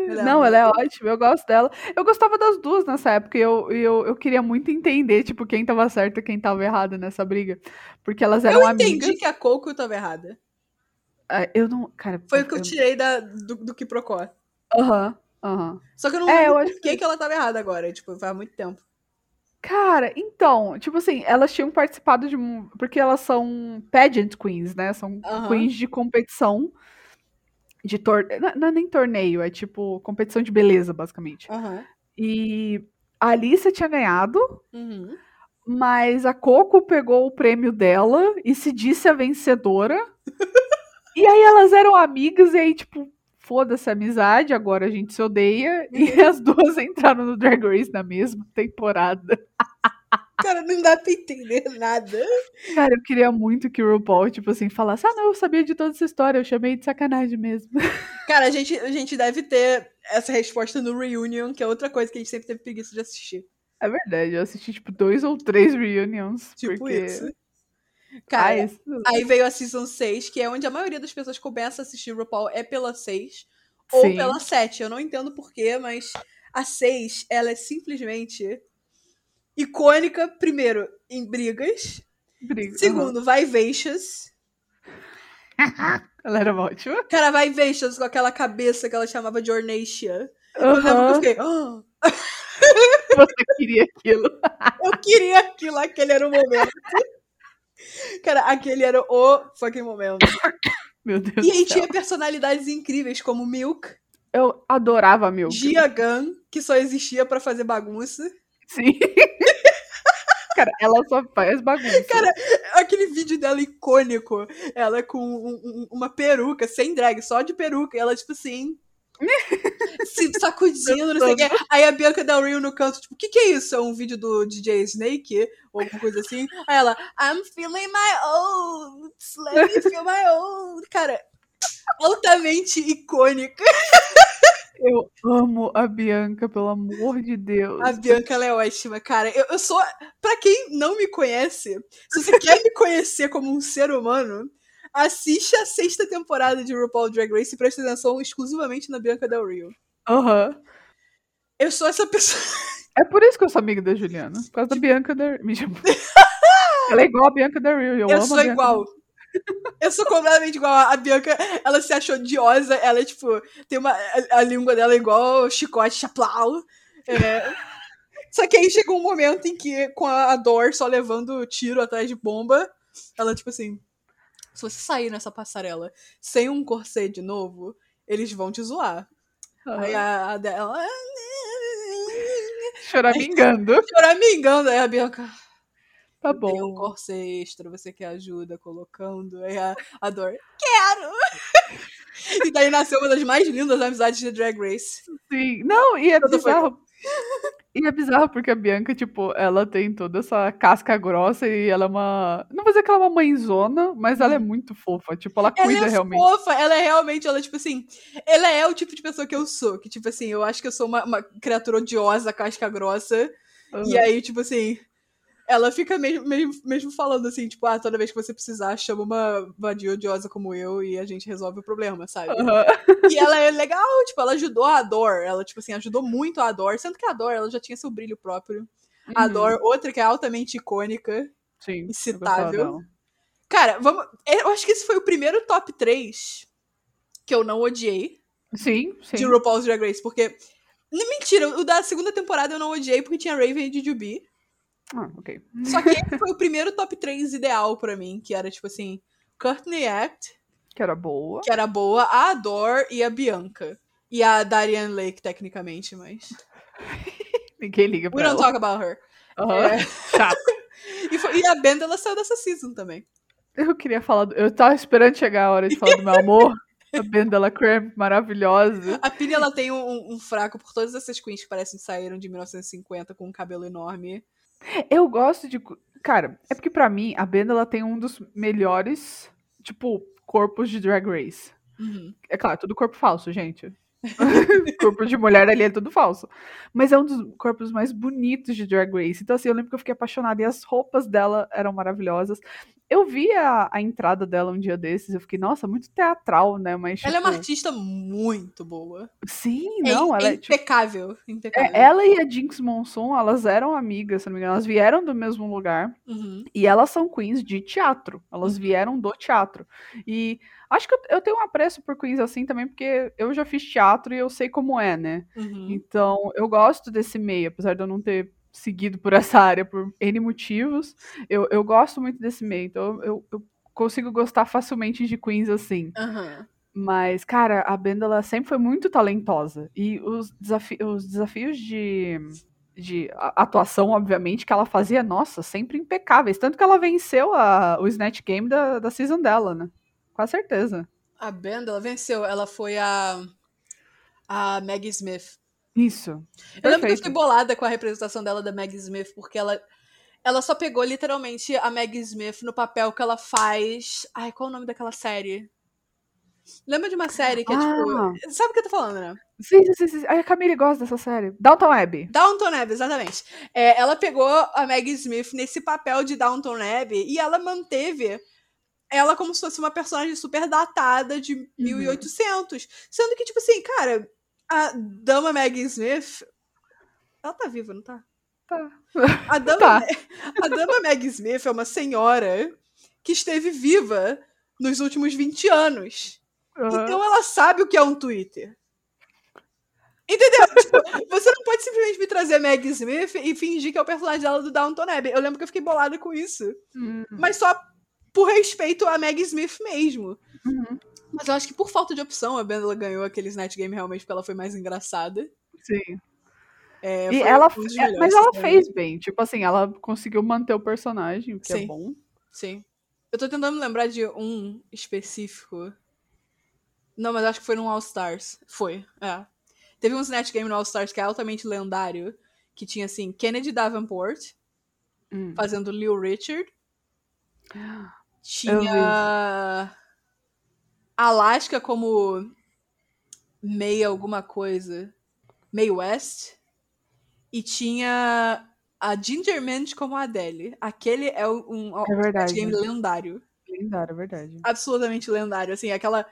Ela Não, amada. ela é ótima, eu gosto dela. Eu gostava das duas nessa época e eu, eu, eu queria muito entender, tipo, quem tava certo e quem tava errado nessa briga. Porque elas eram Eu amigas. entendi que a Coco tava errada. Ah, Eu não. Cara, Foi o que eu tirei da, do, do que procó. Aham, aham. Só que eu não É, lembro eu por que, que ela tava errada agora. Tipo, faz muito tempo. Cara, então, tipo assim, elas tinham participado de. Porque elas são pageant queens, né? São Aham. queens de competição. De tor... Não não é nem torneio, é tipo competição de beleza, basicamente. Aham. E a Alicia tinha ganhado, Uhum. mas a Coco pegou o prêmio dela e se disse a vencedora. e aí elas eram amigas, e aí, tipo, foda-se a amizade, agora a gente se odeia. E as duas entraram no Drag Race na mesma temporada. Cara, não dá pra entender nada. Cara, eu queria muito que o RuPaul, tipo assim, falasse: Ah, não, eu sabia de toda essa história, eu chamei de sacanagem mesmo. Cara, a gente, a gente deve ter essa resposta no Reunion, que é outra coisa que a gente sempre teve preguiça de assistir. É verdade, eu assisti, tipo, dois ou três reunions. Tipo porque... isso. Cara, Ah, aí veio a Season 6, que é onde a maioria das pessoas começa a assistir RuPaul é pela 6 ou Sim. pela 7. Eu não entendo porquê, mas a 6, ela é simplesmente icônica, primeiro, em brigas. briga. Segundo, Vivacious. Aham. Ela era ótima. Cara, Vivacious com aquela cabeça que ela chamava de Ornacia. Eu lembro que eu fiquei... "Ah!" Você queria aquilo. Eu queria aquilo, aquele era o momento. Cara, aquele era o fucking momento. Meu Deus E aí tinha personalidades incríveis como Milk, Eu adorava Milk. Gia Gunn, que só existia pra fazer bagunça. Sim. Cara, ela só faz bagunça. Cara, Aquele vídeo dela icônico, ela com um- um- uma peruca, sem drag, só de peruca, e ela, tipo assim. Se sacudindo, não sei o quê. Aí a Bianca Del Rio no canto, tipo, o que, que é isso? É um vídeo do DJ Snake? Ou alguma coisa assim? Aí ela, I'm feeling my oats, let me feel my oats. Cara, altamente icônica. Eu amo a Bianca, pelo amor de Deus. A Bianca, ela é ótima, cara. Eu, eu sou. Pra quem não me conhece, se você quer me conhecer como um ser humano, assiste a sexta temporada de RuPaul Drag Race e preste atenção exclusivamente na Bianca Del Rio. Aham. Eu sou essa pessoa. É por isso que eu sou amiga da Juliana. Por causa da Bianca da Me chama. Ela é igual a Bianca da Rio. Eu, Eu, sou Bianca igual. Eu sou completamente igual. A Bianca, ela se achou odiosa. Ela é tipo. Tem uma. A, a língua dela é igual chicote, chaplau. É. Só que aí chegou um momento em que, com a a Dor só levando tiro atrás de bomba, ela, tipo assim. Se você sair nessa passarela sem um corset de novo, eles vão te zoar. Aham. Aí a, a dela. Choramingando. Choramingando. Aí a Bianca. Tá Tem um bom. corset extra, você quer ajuda colocando? Aí a, a Dor, quero! e daí nasceu uma das mais lindas amizades de Drag Race. Sim. Não, e é foi bizarro. E é bizarro porque a Bianca, tipo, ela tem toda essa casca grossa e ela é uma. Não vou dizer que ela é uma mãezona, mas ela é muito fofa. Tipo, ela Ela cuida é realmente. fofa, ela é realmente, ela, tipo assim, ela é o tipo de pessoa que eu sou. Que, tipo assim, eu acho que eu sou uma, uma criatura odiosa, casca grossa. E Aham. aí, tipo assim, ela fica mesmo, mesmo, mesmo falando assim, tipo, ah, toda vez que você precisar, chama uma vadia odiosa como eu e a gente resolve o problema, sabe? Aham. E ela é legal, tipo, ela ajudou a Dor. Ela, tipo assim, ajudou muito a Dor. Sendo que a Dor, ela já tinha seu brilho próprio. A Uhum. Dor, outra que é altamente icônica. Sim. Incitável. Cara, vamos. Eu acho que esse foi o primeiro top 3 que eu não odiei Sim, sim. de RuPaul's Drag Race. Porque. Mentira, o da segunda temporada eu não odiei porque tinha Raven e Jujubee. Ah, ok. Só que esse foi o primeiro top 3 ideal pra mim, que era, tipo assim, Courtney Act, Que era boa. que era boa, a Ador e a Bianca. E a Darian Lake, tecnicamente, mas. Ninguém liga We pra don't ela. talk about her. Aham. É. Chato. E, foi- e a Benda, ela saiu dessa season também. Eu queria falar. do- Eu tava esperando chegar a hora de falar do meu amor. A Bendela Cramp, maravilhosa. A Pini, ela tem um, um fraco por todas essas queens que parecem que saíram de 1950 com um cabelo enorme. Eu gosto de. Cara, é porque pra mim a Bendela tem um dos melhores, tipo, corpos de Drag Race. Uhum. É claro, tudo corpo falso, gente. corpo de mulher ali é tudo falso. Mas é um dos corpos mais bonitos de Drag Race. Então, assim, eu lembro que eu fiquei apaixonada e as roupas dela eram maravilhosas. Eu vi a, a entrada dela um dia desses, eu fiquei, nossa, muito teatral, né? Mas. Ela é uma tipo, artista muito boa. Sim, É não, ela é é, tipo, impecável. impecável. é, ela e a Jinx Monsoon, elas eram amigas, se não me engano. Elas vieram do mesmo lugar. Uhum. E elas são queens de teatro. Elas vieram do teatro. E acho que eu, eu tenho um apreço por queens assim também, porque eu já fiz teatro e eu sei como é, né? Uhum. Então, eu gosto desse meio, apesar de eu não ter seguido por essa área por N motivos. Eu, eu gosto muito desse meio. Então, eu, eu consigo gostar facilmente de queens assim. Aham. Mas, cara, a Benda ela sempre foi muito talentosa. E os, desafi os desafios de, de atuação, obviamente, que ela fazia, nossa, sempre impecáveis. Tanto que ela venceu a- o Snatch Game da, da season dela, né? Com a certeza. A Benda, ela venceu. Ela foi a. A Maggie Smith. Isso. Eu lembro que eu fiquei bolada com a representação dela da Maggie Smith, porque ela. Ela só pegou literalmente a Maggie Smith no papel que ela faz. Ai, qual é o nome daquela série? Lembra de uma série que é Ah. tipo. Sabe o que eu tô falando, né? Sim, sim, sim, a Camille gosta dessa série. Downton Abbey. Downton Abbey, exatamente. É, ela pegou a Maggie Smith nesse papel de Downton Abbey e ela manteve ela como se fosse uma personagem super datada de 1800. Sendo que, tipo assim, cara, a dama Maggie Smith. Ela tá viva, não tá? Tá. A dama, Tá. a dama Maggie Smith é uma senhora que esteve viva nos últimos 20 anos. Aham. Então ela sabe o que é um Twitter. Entendeu? Tipo, você não pode simplesmente me trazer a Maggie Smith e fingir que é o personagem dela do Downton Abbey. Eu lembro que eu fiquei bolada com isso. Hum, Mas só por respeito a Maggie Smith mesmo. uhum, Mas eu acho que por falta de opção, a Bendela ganhou aquele Snatch Game realmente porque ela foi mais engraçada. Sim. É, E ela, um é, melhores, mas ela fez bem. Tipo assim, ela conseguiu manter o personagem, o que é Sim. bom. Sim. Eu tô tentando me lembrar de um específico. Não, mas acho que foi no All Stars. Foi, é. Teve um Snatch Game no All Stars que é altamente lendário. Que tinha, assim, Kennedy Davenport Hum. fazendo Lil Richard. Tinha. Alaska como meia alguma coisa. May West. E tinha a Ginger Minch como a Adele. Aquele é um, um É verdade. Game lendário. Lendário, é verdade. absolutamente lendário. Assim, aquela.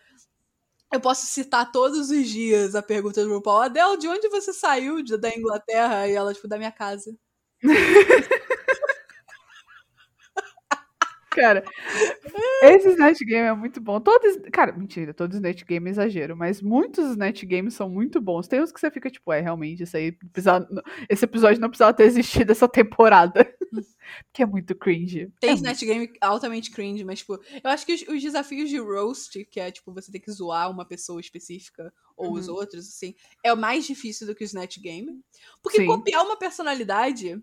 Eu posso citar todos os dias a pergunta do RuPaul. Adele, de onde você saiu da Inglaterra? E ela, tipo, da minha casa. Cara, esse Snatch Game é muito bom. Todos, cara, mentira, todos Snatch Game é exagero, mas muitos Snatch Games são muito bons. Tem uns que você fica tipo, é, realmente, isso aí precisava- esse episódio não precisava ter existido essa temporada. Porque é muito cringe. Tem é Snatch Game altamente cringe, mas, tipo, eu acho que os, os desafios de roast, que é, tipo, você ter que zoar uma pessoa específica ou os Uhum. outros, assim, é o mais difícil do que o Snatch Game. Porque Sim. copiar uma personalidade.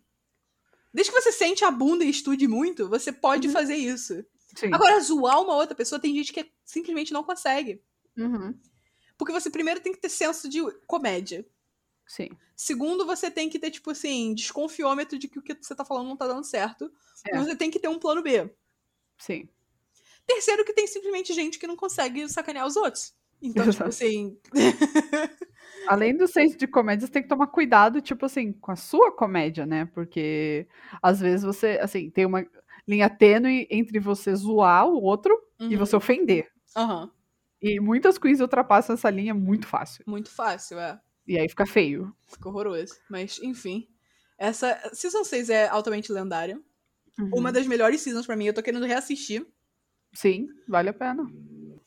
Desde que você sente a bunda e estude muito, você pode Uhum. fazer isso. Sim. Agora, zoar uma outra pessoa, tem gente que simplesmente não consegue. Uhum. Porque você primeiro tem que ter senso de comédia. Sim. Segundo, você tem que ter, tipo assim, desconfiômetro de que o que você tá falando não tá dando certo. É. E você tem que ter um plano B. Sim. Terceiro, que tem simplesmente gente que não consegue sacanear os outros. Então, tipo Exato. assim. Além do senso de comédia, você tem que tomar cuidado, tipo assim, com a sua comédia, né? Porque às vezes você, assim, tem uma linha tênue entre você zoar o outro e uhum, você ofender. aham, E muitas queens ultrapassam essa linha muito fácil. muito fácil, é. E aí fica feio. Fica horroroso. Mas, enfim. Essa. Season 6 é altamente lendária. Uhum. Uma das melhores seasons pra mim. Eu tô querendo reassistir. Sim, vale a pena.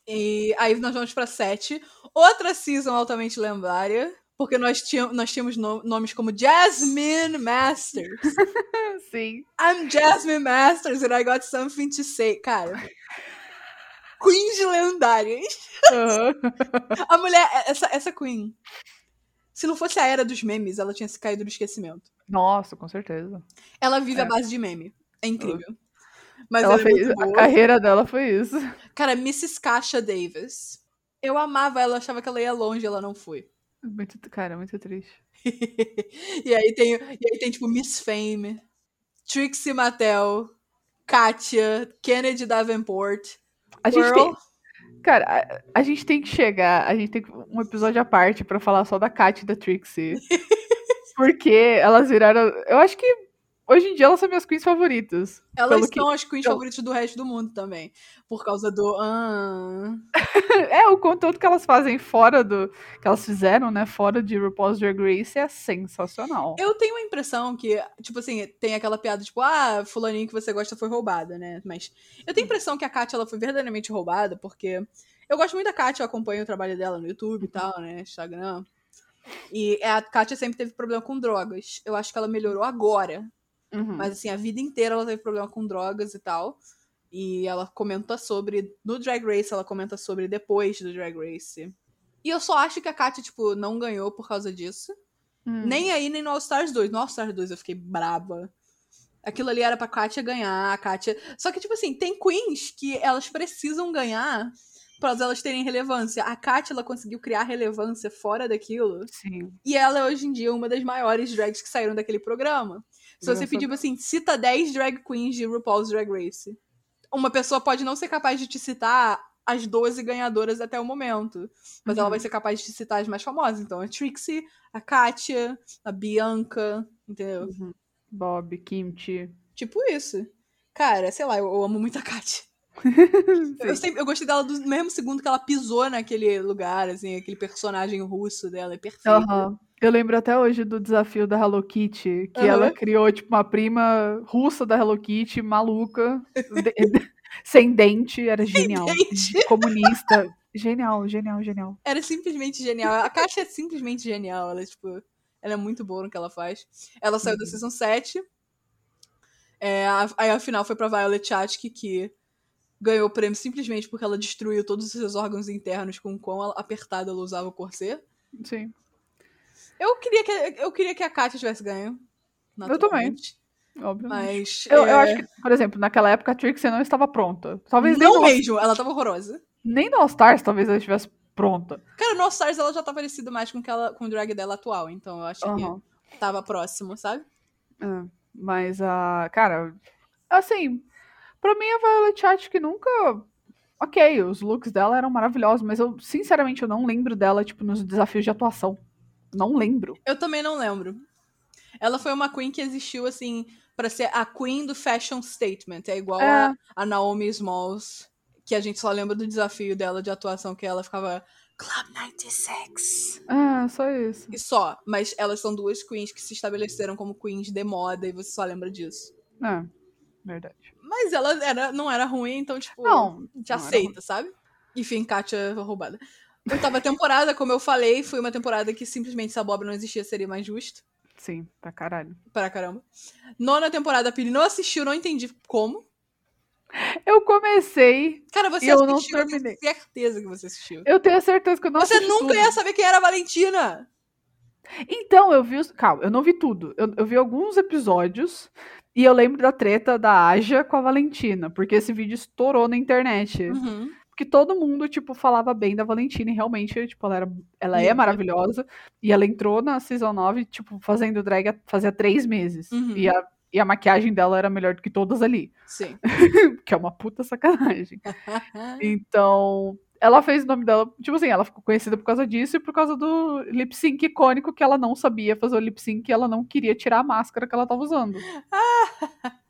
E aí nós vamos pra 7. Outra season altamente lendária. Porque nós, tínhamos, nós tínhamos no- nomes como Jasmine Masters. Sim. I'm Jasmine Masters and I got something to say. Cara. Queens lendárias. Aham. A mulher, essa, essa Queen. Se não fosse a era dos memes, ela tinha se caído no esquecimento. Nossa, com certeza. Ela vive É. à base de meme. É incrível. Mas ela ela, é fez, muito a carreira dela foi isso. Cara, Mrs. Kasha Davis. Eu amava ela, achava que ela ia longe, ela não foi. Muito, cara, muito triste. e, aí tem, e aí tem, tipo, Miss Fame, Trixie Mattel, Katia, Kennedy Davenport. A gente Girl. tem, cara, a, a gente tem que chegar, a gente tem que- um episódio à parte pra falar só da Kat e da Trixie. porque elas viraram, eu acho que hoje em dia elas são minhas queens favoritas. Elas Pelo que- são as queens favoritas do resto do mundo também. Por causa do. Ah, É, o conteúdo que elas fazem fora do. que elas fizeram, né? Fora de RuPaul's Drag Race é sensacional. Eu tenho a impressão que, tipo assim, tem aquela piada, tipo, ah, fulaninho que você gosta foi roubada, né? Mas eu tenho a impressão que a Katia, ela foi verdadeiramente roubada, porque eu gosto muito da Katia, eu acompanho o trabalho dela no YouTube e tal, né? Instagram. E a Katia sempre teve problema com drogas. Eu acho que ela melhorou agora. Uhum. Mas, assim, a vida inteira ela teve problema com drogas e tal. E ela comenta sobre. No Drag Race, ela comenta sobre depois do Drag Race. E eu só acho que a Katia, tipo, não ganhou por causa disso. Hum. Nem aí, nem no All Stars 2. No All Stars 2 eu fiquei braba. Aquilo ali era pra Katia ganhar, a Katia. Só que, tipo assim, tem queens que elas precisam ganhar pra elas terem relevância. A Katia, ela conseguiu criar relevância fora daquilo. Sim. E ela é hoje em dia uma das maiores drags que saíram daquele programa. Se você pedir assim, cita 10 drag queens de RuPaul's Drag Race. Uma pessoa pode não ser capaz de te citar as 12 ganhadoras até o momento. Mas ela Uhum. vai ser capaz de te citar as mais famosas. Então, a Trixie, a Katia, a Bianca, entendeu? Uhum. Bob, Kimchi. Tipo isso. Cara, sei lá, eu, eu amo muito a Katia. Eu, sempre, eu gostei dela do mesmo segundo que ela pisou naquele lugar, assim, aquele personagem russo dela, é perfeito. Aham. Eu lembro até hoje do desafio da Hello Kitty, que Aham. ela criou, tipo, uma prima russa da Hello Kitty, maluca, de- sem dente, era genial. dente. Comunista. Genial, genial, genial. Era simplesmente genial. A Caixa é simplesmente genial. Ela, tipo, ela é muito boa no que ela faz. Ela saiu da Uhum. Season 7. É, aí a final foi pra Violet Chachki, que ganhou o prêmio simplesmente porque ela destruiu todos os seus órgãos internos com o quão apertado ela usava o corset. Sim. Eu queria que, eu queria que a Katia tivesse ganho. Eu também. Obviamente. Mas. Eu, eu é, acho que, por exemplo, naquela época a Trixie não estava pronta. Talvez nem Não no, mesmo, ela tava horrorosa. nem no All Stars talvez ela estivesse pronta. Cara, no All Stars ela já tá parecida mais com, com o drag dela atual, então eu acho Aham. que tava próximo, sabe? É, mas a. cara, assim, pra mim a Violet Chat que nunca. Ok, os looks dela eram maravilhosos, mas eu, sinceramente, eu não lembro dela, tipo, nos desafios de atuação. Não lembro. Eu também não lembro. Ela foi uma queen que existiu, assim, pra ser a queen do fashion statement. É igual É. a, a Naomi Smalls, que a gente só lembra do desafio dela de atuação, que ela ficava Club 96. É, só isso. E só. Mas elas são duas queens que se estabeleceram como queens de moda e você só lembra disso. É, verdade. Mas ela era, não era ruim, então, tipo, Não, te não aceita, sabe? Enfim, Kátia roubada. Oitava temporada, como eu falei, foi uma temporada que simplesmente se a Bob não existia, seria mais justo. Sim, pra caralho. Pra caramba. Nona temporada, a Pili não assistiu, não entendi como. Eu comecei. Cara, você eu não assistiu, eu tenho terminei. certeza que você assistiu. Eu tenho certeza que eu não você nunca tudo. ia saber quem era a Valentina! Então, eu vi os. Calma, eu não vi tudo. Eu, eu vi alguns episódios e eu lembro da treta da Aja com a Valentina, porque esse vídeo estourou na internet. Uhum. Porque todo mundo, tipo, falava bem da Valentina e realmente, tipo, ela, era, ela é Linda. maravilhosa. E ela entrou na Season 9, tipo, fazendo drag fazia três meses. Uhum. E, a, e a maquiagem dela era melhor do que todas ali. Sim. que é uma puta sacanagem. Então, ela fez o nome dela, tipo assim, ela ficou conhecida por causa disso e por causa do lip sync icônico que ela não sabia fazer o lip sync e ela não queria tirar a máscara que ela tava usando.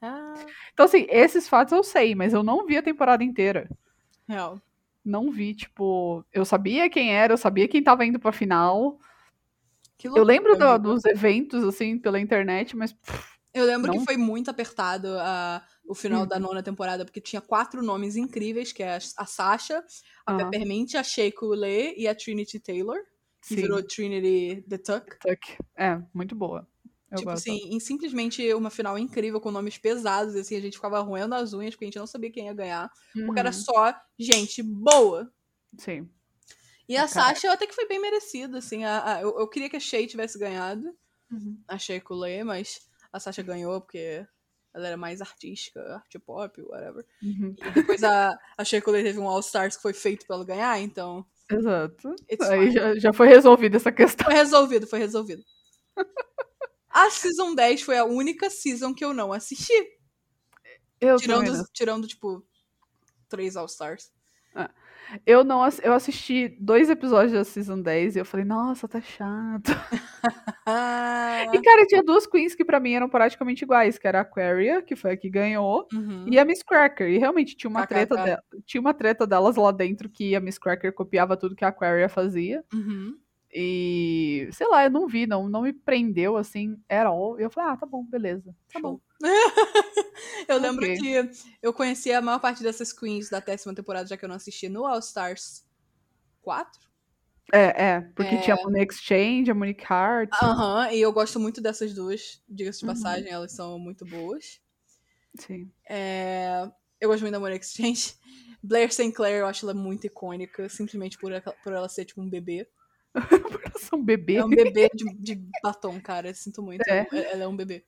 Então, assim, esses fatos eu sei, mas eu não vi a temporada inteira. Real. Não vi, tipo, eu sabia quem era, eu sabia quem tava indo pra final. Que Eu loucura, lembro do- dos eventos, assim, pela internet, mas pff, Eu lembro Não? que foi muito apertado a- o final Uhum. da nona temporada, porque tinha quatro nomes incríveis, que é a, a Sasha, a Ah. Peppermint, a Shea Coulee e a Trinity Taylor, que sim, virou Trinity The Tuck. Tuck. É, muito boa. Eu tipo gosto. assim, em simplesmente uma final incrível, com nomes pesados, assim, a gente ficava roendo as unhas, porque a gente não sabia quem ia ganhar, porque era Uhum, só gente boa. Sim. E a caralho. Sasha até que foi bem merecida, assim, a- a- eu, eu queria que a Shea tivesse ganhado, Uhum. a Shea Coulee, mas a Sasha ganhou porque ela era mais artística, art pop, whatever. Uhum. E depois a, a Shea Coulee teve um All Stars que foi feito pra ela ganhar, então Exato. Aí já, já foi resolvida essa questão. foi resolvido, foi resolvido. A Season 10 foi a única season que eu não assisti. Eu, Tirando, não. tirando tipo, três All Stars. eu não eu assisti dois episódios da Season 10 e eu falei, nossa, tá chato. Ah, E, cara, tinha duas queens que pra mim eram praticamente iguais, que era a Aquaria, que foi a que ganhou, uhum. e a Miss Cracker. E realmente tinha uma KKK. treta dela, tinha uma treta delas lá dentro que a Miss Cracker copiava tudo que a Aquaria fazia. Uhum. E, sei lá, eu não vi, não, não me prendeu assim, era all. E eu falei, ah, tá bom, beleza. Tá show. bom. eu lembro Ok. que eu conheci a maior parte dessas queens da décima temporada, já que eu não assisti no All Stars 4. É, é, porque É. tinha a Monique Exchange, a Monique Hart. Aham, e eu gosto muito dessas duas, diga-se de Uhum. passagem, elas são muito boas. Sim. É, Eu gosto muito da Money Exchange. Blair Sinclair, eu acho ela muito icônica, simplesmente por, por ela ser tipo um bebê. São bebê. É um bebê de, de batom, cara. eu Sinto muito. É. Ela é um bebê.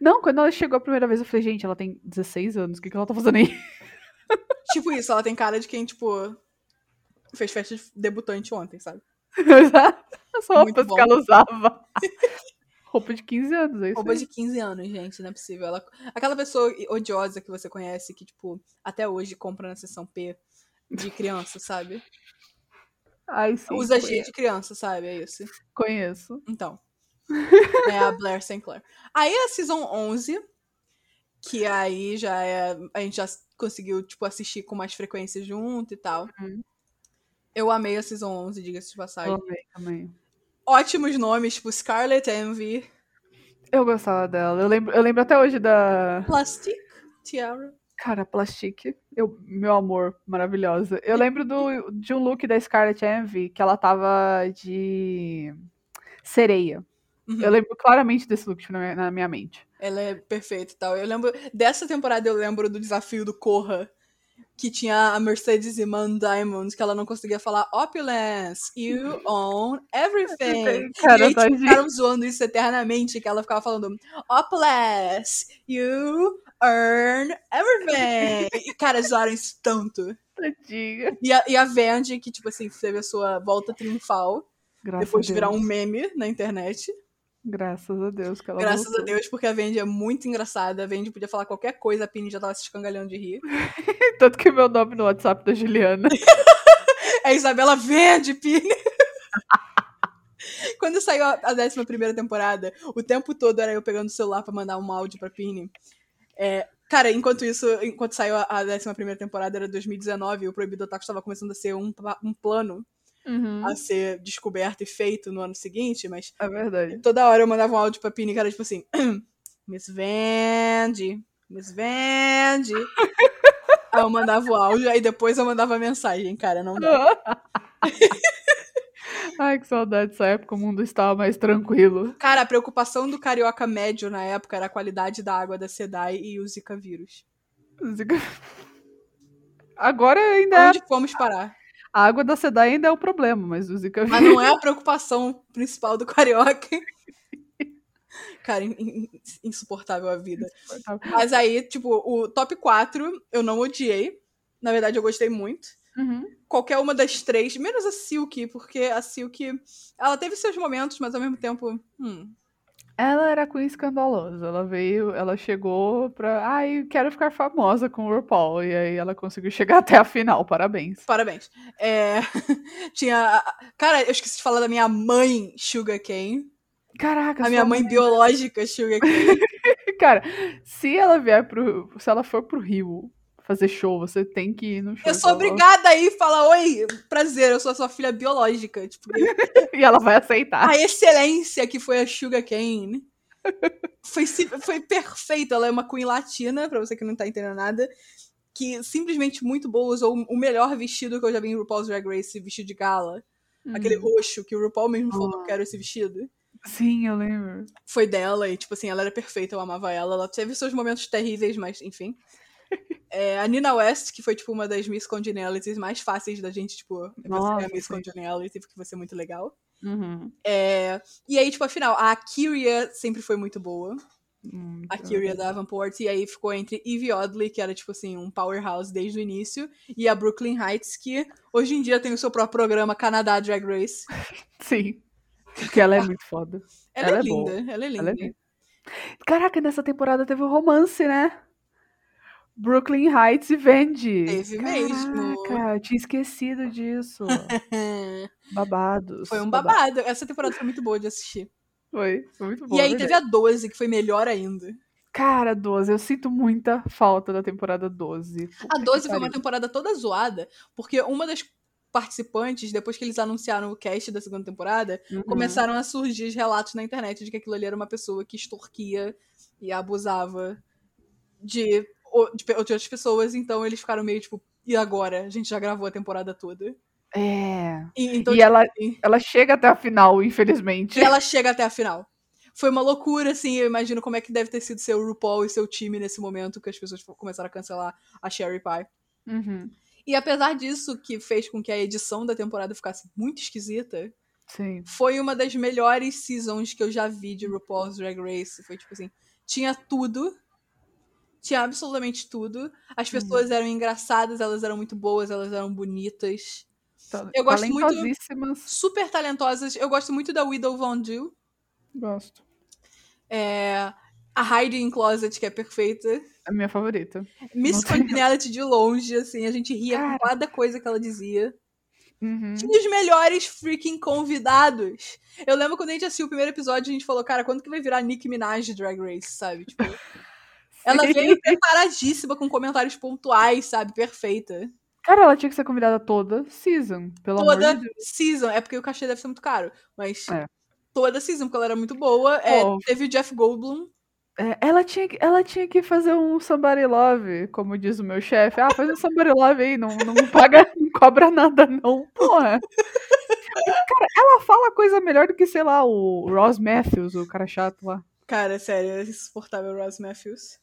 Não, quando ela chegou a primeira vez, eu falei, gente, ela tem 16 anos, o que, que ela tá fazendo aí? Tipo isso, ela tem cara de quem, tipo, fez festa de debutante ontem, sabe? As roupas que ela usava. Roupa de 15 anos, é isso Roupa aí. de 15 anos, gente, não é possível. Ela... Aquela pessoa odiosa que você conhece, que, tipo, até hoje compra na seção P de criança, sabe? Ai, sim, Usa G conheço. de criança, sabe? É isso. conheço. Então. É a Blair Sinclair. Aí a Season 11, que aí já é. A gente já conseguiu, tipo, assistir com mais frequência junto e tal. Uhum. Eu amei a Season 11, diga-se de passagem. Eu amei também. Ótimos nomes, tipo Scarlet Envy, Eu gostava dela. Eu lembro, eu lembro até hoje da. Plastic Tiara. Cara, Plastique, eu, meu amor, maravilhosa. Eu lembro do, de um look da Scarlett Envy que ela tava de sereia. Uhum. Eu lembro claramente desse look na minha, na minha mente. Ela é perfeita e tal. Eu lembro. Dessa temporada eu lembro do desafio do Corra. Que tinha a Mercedes Iman Diamond, que ela não conseguia falar opulence, you own everything. Cara, e aí, tipo, tadinha. ficaram zoando isso eternamente, que ela ficava falando opulence, you earn everything. E, cara, zoaram isso tanto. Tadinha. E a, e a Vandy, que, tipo assim, teve a sua volta triunfal, Graças depois de virar um meme na internet. Graças a Deus que ela Graças voltou. a Deus, porque a Vendi é muito engraçada. A Vendi podia falar qualquer coisa, a Pini já tava se escangalhando de rir. Tanto que meu nome no WhatsApp da Juliana. É Isabela Vendi, Pini. Quando saiu a a 11 primeira temporada, o tempo todo era eu pegando o celular pra mandar um áudio pra Pini. É, cara, enquanto isso, enquanto saiu a a 11 primeira temporada, era 2019, e o Proibido Otaku estava começando a ser um, um plano Uhum, a ser descoberto e feito no ano seguinte, mas é verdade. toda hora eu mandava um áudio pra Pini, que era tipo assim: Miss Vandy, Miss Vandy. aí eu mandava o áudio, aí depois eu mandava a mensagem, cara, não dá. Ai, que saudade dessa época, o mundo estava mais tranquilo. Cara, a preocupação do carioca médio na época era a qualidade da água da SEDAI e o Zika vírus. Zika- Agora ainda é- Onde fomos parar? A água da Sedai ainda é o problema, mas o Zika Mas não é a preocupação principal do carioca. Cara, in- in- insuportável a vida. Mas aí, tipo, o top 4 eu não odiei. Na verdade, eu gostei muito. Uhum. Qualquer uma das três, menos a Silk, porque a Silk, ela teve seus momentos, mas ao mesmo tempo, hum, Ela era Queen escandalosa. Ela veio, ela chegou pra. Ai, quero ficar famosa com o RuPaul. E aí ela conseguiu chegar até a final. Parabéns. parabéns. É, tinha. Cara, eu esqueci de falar da minha mãe, Sugar Cane. Caraca, A minha sua mãe biológica, Sugar Cane. Cara, se ela vier pro. Se ela for pro Rio fazer show, você tem que ir no show. Eu sou obrigada a ir e falar: Oi, prazer, eu sou a sua filha biológica. Tipo, E ela vai aceitar. a excelência que foi a Sugar Cane foi, foi perfeita. Ela é uma queen latina, pra você que não tá entendendo nada, que simplesmente muito boa, usou o melhor vestido que eu já vi em RuPaul's Drag Race, vestido de gala. Aquele Uhum. roxo que o RuPaul mesmo falou, eu quero esse vestido. Sim, eu lembro. Foi dela e, tipo assim, ela era perfeita, eu amava ela. Ela teve seus momentos terríveis, mas enfim. É, a Nina West, que foi, tipo, uma das Miss Congenialities mais fáceis da gente, tipo, você é Nossa, a Miss. Congeniality, porque vai ser muito legal. Uhum. É, e aí, tipo, afinal, a Kyria sempre foi muito boa. Muito. A Kyria Davenport, e aí ficou entre Evie Oddly, que era, tipo assim, um powerhouse desde o início, e a Brooklyn Heights, que hoje em dia tem o seu próprio programa Canadá Drag Race. Sim. Porque ela é muito foda. Ela, Ela é é boa. linda, ela é linda. Ela é linda. Caraca, nessa temporada teve um romance, né? Brooklyn Heights e Vendi. Teve mesmo. Caraca, eu tinha esquecido disso. Babados. Foi um babados. babado. Essa temporada foi muito boa de assistir. Foi, foi muito bom. e aí verdade. teve a 12, que foi melhor ainda. Cara, 12, eu sinto muita falta da temporada 12. A Puta que 12 foi uma temporada toda zoada, porque uma das participantes, depois que eles anunciaram o cast da segunda temporada, Uhum. começaram a surgir relatos na internet de que aquilo ali era uma pessoa que extorquia e abusava de outras pessoas, então eles ficaram meio tipo, e agora? A gente já gravou a temporada toda. É. E, então, e tipo, ela, assim, ela chega até a final, infelizmente. e ela chega até a final. Foi uma loucura, assim, eu imagino como é que deve ter sido seu RuPaul e seu time nesse momento que as pessoas começaram a cancelar a Sherry Pie. Uhum. E apesar disso, que fez com que a edição da temporada ficasse muito esquisita, Sim. foi uma das melhores seasons que eu já vi de RuPaul's Drag Race. Foi tipo assim, tinha tudo. Tinha absolutamente tudo. As pessoas eram engraçadas, elas eram muito boas, elas eram bonitas. Ta- Eu gosto muito-. Super talentosas. Eu gosto muito da Widow Von Du. Gosto. É, a Heidi in Closet, que é perfeita. É a minha favorita. Miss Não Congeniality de longe, assim, a gente ria Cara. com cada coisa que ela dizia. Uhum. Tinha os melhores freaking convidados. Eu lembro quando a gente assistiu o primeiro episódio, a gente falou, cara, quando que vai virar Nicki Minaj de Drag Race, sabe? Tipo, ela veio preparadíssima com comentários pontuais, sabe? Perfeita. Cara, ela tinha que ser convidada toda season, pelo toda amor de Deus. season. É porque o cachê deve ser muito caro, mas É. toda season, porque ela era muito boa. É, teve o Jeff Goldblum. É, ela, tinha, que- ela tinha que fazer um somebody love, como diz o meu chefe. Ah, faz um somebody love aí, não, não paga, não cobra nada, não. Porra. Cara, ela fala coisa melhor do que, sei lá, o Ross Matthews, o cara chato lá. Cara, sério, é insuportável Ross Matthews.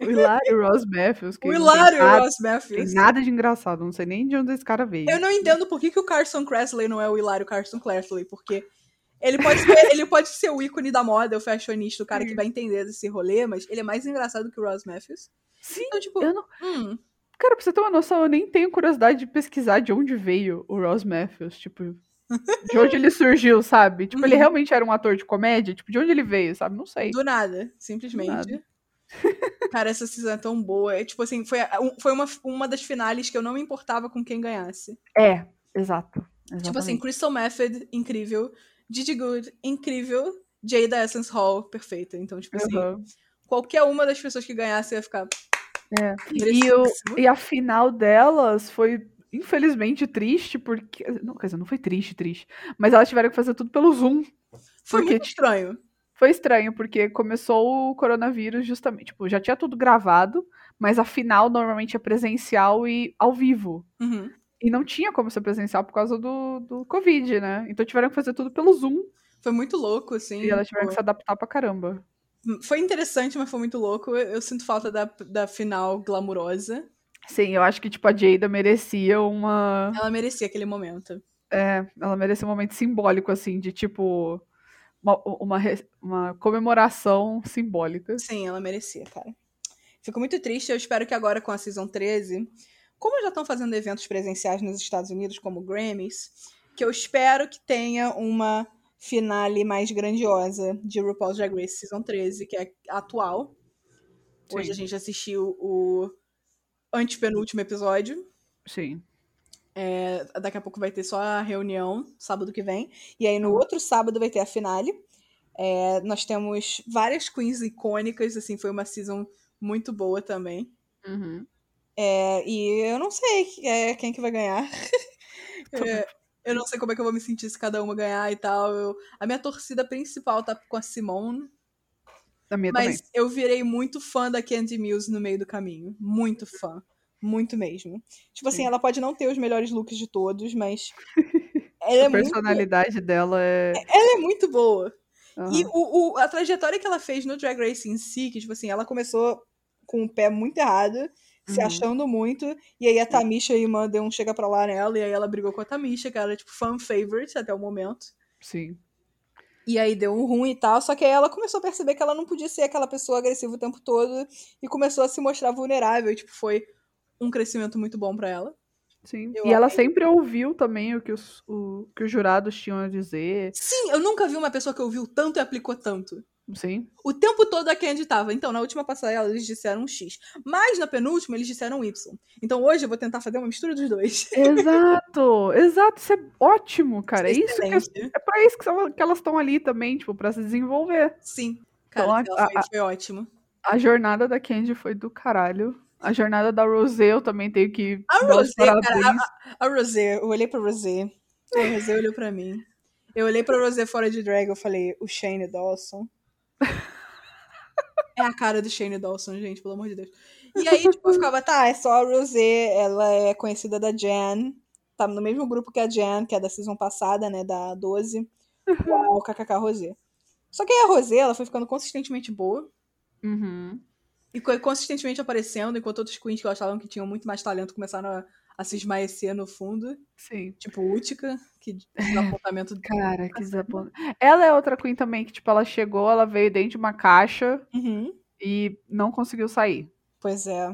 O hilário Ross Matthews. Que O tem hilário nada, Ross tem Matthews. nada de engraçado, não sei nem de onde esse cara veio. Eu não entendo por que, que o Carson Kressley não é o hilário Carson Kressley, porque ele pode, ser, ele pode ser o ícone da moda, o fashionista, o cara que vai entender desse rolê, mas ele é mais engraçado que o Ross Matthews. Sim, Então, tipo, eu não... hum, Cara, pra você ter uma noção, eu nem tenho curiosidade de pesquisar de onde veio o Ross Matthews, tipo... De onde ele surgiu, sabe? Tipo, ele Uhum. realmente era um ator de comédia? Tipo, de onde ele veio, sabe? Não sei. do nada, simplesmente. nada. Cara, essa season é tão boa. É, tipo assim, foi, foi uma, uma das finales que eu não me importava com quem ganhasse. É, exato. Tipo assim, exatamente. Crystal Method, incrível. Gigi Good, incrível. Jada Essence Hall, perfeita. Então, tipo assim, qualquer uma das pessoas que ganhasse ia ficar. É. E, o, e a final delas foi, infelizmente, triste, porque. Não, quer dizer, não foi triste, triste. Mas elas tiveram que fazer tudo pelo Zoom. Foi porque, muito estranho. Foi estranho, porque começou o coronavírus justamente. Tipo, já tinha tudo gravado, mas a final normalmente é presencial e ao vivo. Uhum. E não tinha como ser presencial por causa do, do Covid, né? Então tiveram que fazer tudo pelo Zoom. Foi muito louco, assim. E elas tiveram tipo, que se adaptar pra caramba. Foi interessante, mas foi muito louco. Eu, eu sinto falta da, da final glamurosa. Sim, eu acho que, tipo, a Jada merecia uma. Ela merecia aquele momento. É, ela merecia um momento simbólico, assim, de tipo. Uma, uma, uma comemoração simbólica. Sim, ela merecia, cara. Fico muito triste. Eu espero que agora com a Season 13, como já estão fazendo eventos presenciais nos Estados Unidos, como Grammys, que eu espero que tenha uma finale mais grandiosa de RuPaul's Drag Race Season 13, que é atual. Hoje Sim. a gente assistiu o antepenúltimo episódio. Sim. É, daqui a pouco vai ter só a reunião, sábado que vem. E aí no outro sábado vai ter a finale. É, nós temos várias queens icônicas, assim, foi uma season muito boa também. Uhum. É, e eu não sei é, quem que vai ganhar. É, eu não sei como é que eu vou me sentir se cada uma ganhar e tal. Eu- a minha torcida principal tá com a Simone, A minha mas também. eu virei muito fã da Candy Mills no meio do caminho. Muito fã. Muito mesmo. Tipo assim, Sim. ela pode não ter os melhores looks de todos, mas. É, a muito, personalidade dela é. ela é muito boa. E Aham. o, o- a trajetória que ela fez no Drag Race em si, que, tipo assim, ela começou com o pé muito errado, se Uhum. achando muito, e aí a Tamisha e irmã deu um chega pra lá nela, e aí ela brigou com a Tamisha, que era, tipo, fan favorite até o momento. Sim. E aí deu um ruim e tal, só que aí ela começou a perceber que ela não podia ser aquela pessoa agressiva o tempo todo, e começou a se mostrar vulnerável, e, tipo, foi um crescimento muito bom pra ela. Sim. Eu E ela amei. sempre ouviu também o que os, o, que os jurados tinham a dizer. Sim, eu nunca vi uma pessoa que ouviu tanto e aplicou tanto. Sim. O tempo todo a Candy tava. Então, na última passarela eles disseram um X. Mas na penúltima eles disseram Y. Então hoje eu vou tentar fazer uma mistura dos dois. Exato! Exato, isso é ótimo, cara. É isso que é pra isso que elas estão ali também, tipo, pra se desenvolver. Sim. Cara, Então, a- foi, foi ótimo. A jornada da Candy foi do caralho. A jornada da Rosé eu também tenho que A Rosé, cara, parabéns. A Rosé, eu olhei pra Rosé. A Rosé olhou pra mim. Eu olhei pra Rosé fora de drag, eu falei, o Shane Dawson. É a cara do Shane Dawson, gente, pelo amor de Deus. E aí, tipo, eu ficava, tá, é só a Rosé, ela é conhecida da Jan. Tá no mesmo grupo que a Jan, que é da season passada, né, da 12. Uau, kkk Rosé. Só que aí a Rosé, ela foi ficando consistentemente boa. Uhum. E co- consistentemente aparecendo, enquanto outros queens que achavam que tinham muito mais talento começaram a, a se esmaecer no fundo. Sim. Tipo Utica, que desapontamento. Cara, que desabona. Ela é outra Queen também, que, tipo, ela chegou, ela veio dentro de uma caixa Uhum. e não conseguiu sair. Pois é.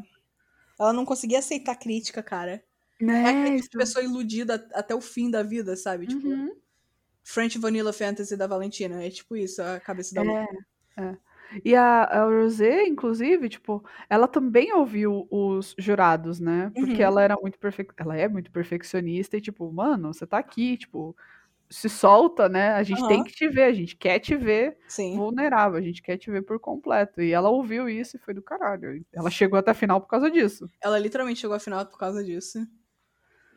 Ela não conseguia aceitar crítica, cara. É Né? aquele tipo de pessoa iludida até o fim da vida, sabe? Tipo, Uhum. French Vanilla Fantasy da Valentina. É tipo isso, a cabeça da É, é. E a, a Rosé, inclusive, tipo, ela também ouviu os jurados, né? Porque Uhum. ela era muito perfec... ela é muito perfeccionista e, tipo, mano, você tá aqui, tipo, se solta, né? A gente tem Aham. que te ver, a gente quer te ver Sim. vulnerável, a gente quer te ver por completo. E ela ouviu isso e foi do caralho. Ela chegou até a final por causa disso. Ela literalmente chegou à final por causa disso.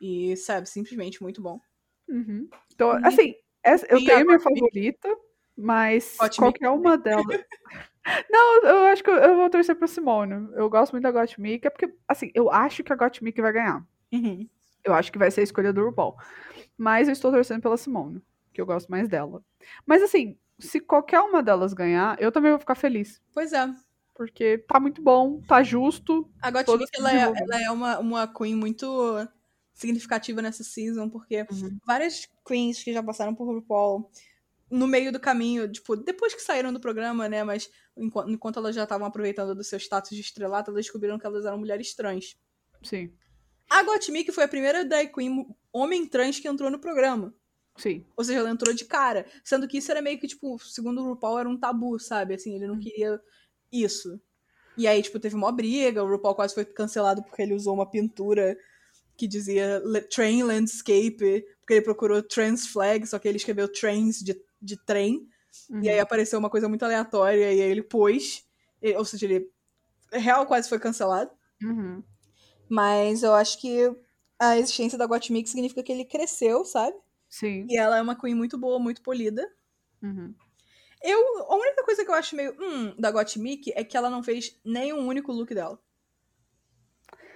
E, sabe, simplesmente muito bom. Uhum. Então, E- assim, essa- eu e tenho a minha favorita, mas Hot qualquer uma delas. Não, eu acho que eu, vou torcer pra Simone. Eu gosto muito da Gottmik, é porque, assim, eu acho que a Gottmik vai ganhar. Uhum. Eu acho que vai ser a escolha do RuPaul. Mas eu estou torcendo pela Simone, que eu gosto mais dela. Mas, assim, se qualquer uma delas ganhar, eu também vou ficar feliz. Pois é. Porque tá muito bom, tá justo. A Gottmik, ela é, ela é uma, uma queen muito significativa nessa season, porque Uhum. várias queens que já passaram por RuPaul, no meio do caminho, tipo, depois que saíram do programa, né, mas enquanto, enquanto elas já estavam aproveitando do seu status de estrelato, elas descobriram que elas eram mulheres trans. Sim, A Gottmik foi a primeira drag queen homem trans que entrou no programa. sim. Ou seja, ela entrou de cara. Sendo que isso era meio que, tipo, segundo o RuPaul, era um tabu, sabe? Assim, ele não queria isso. E aí, tipo, teve uma briga, o RuPaul quase foi cancelado porque ele usou uma pintura que dizia Train Landscape, porque ele procurou trans flag, só que ele escreveu trans de, de trem. E aí apareceu uma coisa muito aleatória, e aí ele pôs. E- ou seja, ele real quase foi cancelado. Uhum. Mas eu acho que a existência da Gottmik significa que ele cresceu, sabe? Sim. E ela é uma queen muito boa, muito polida. Uhum. Eu, a única coisa que eu acho meio hum da Gottmik é que ela não fez nenhum único look dela.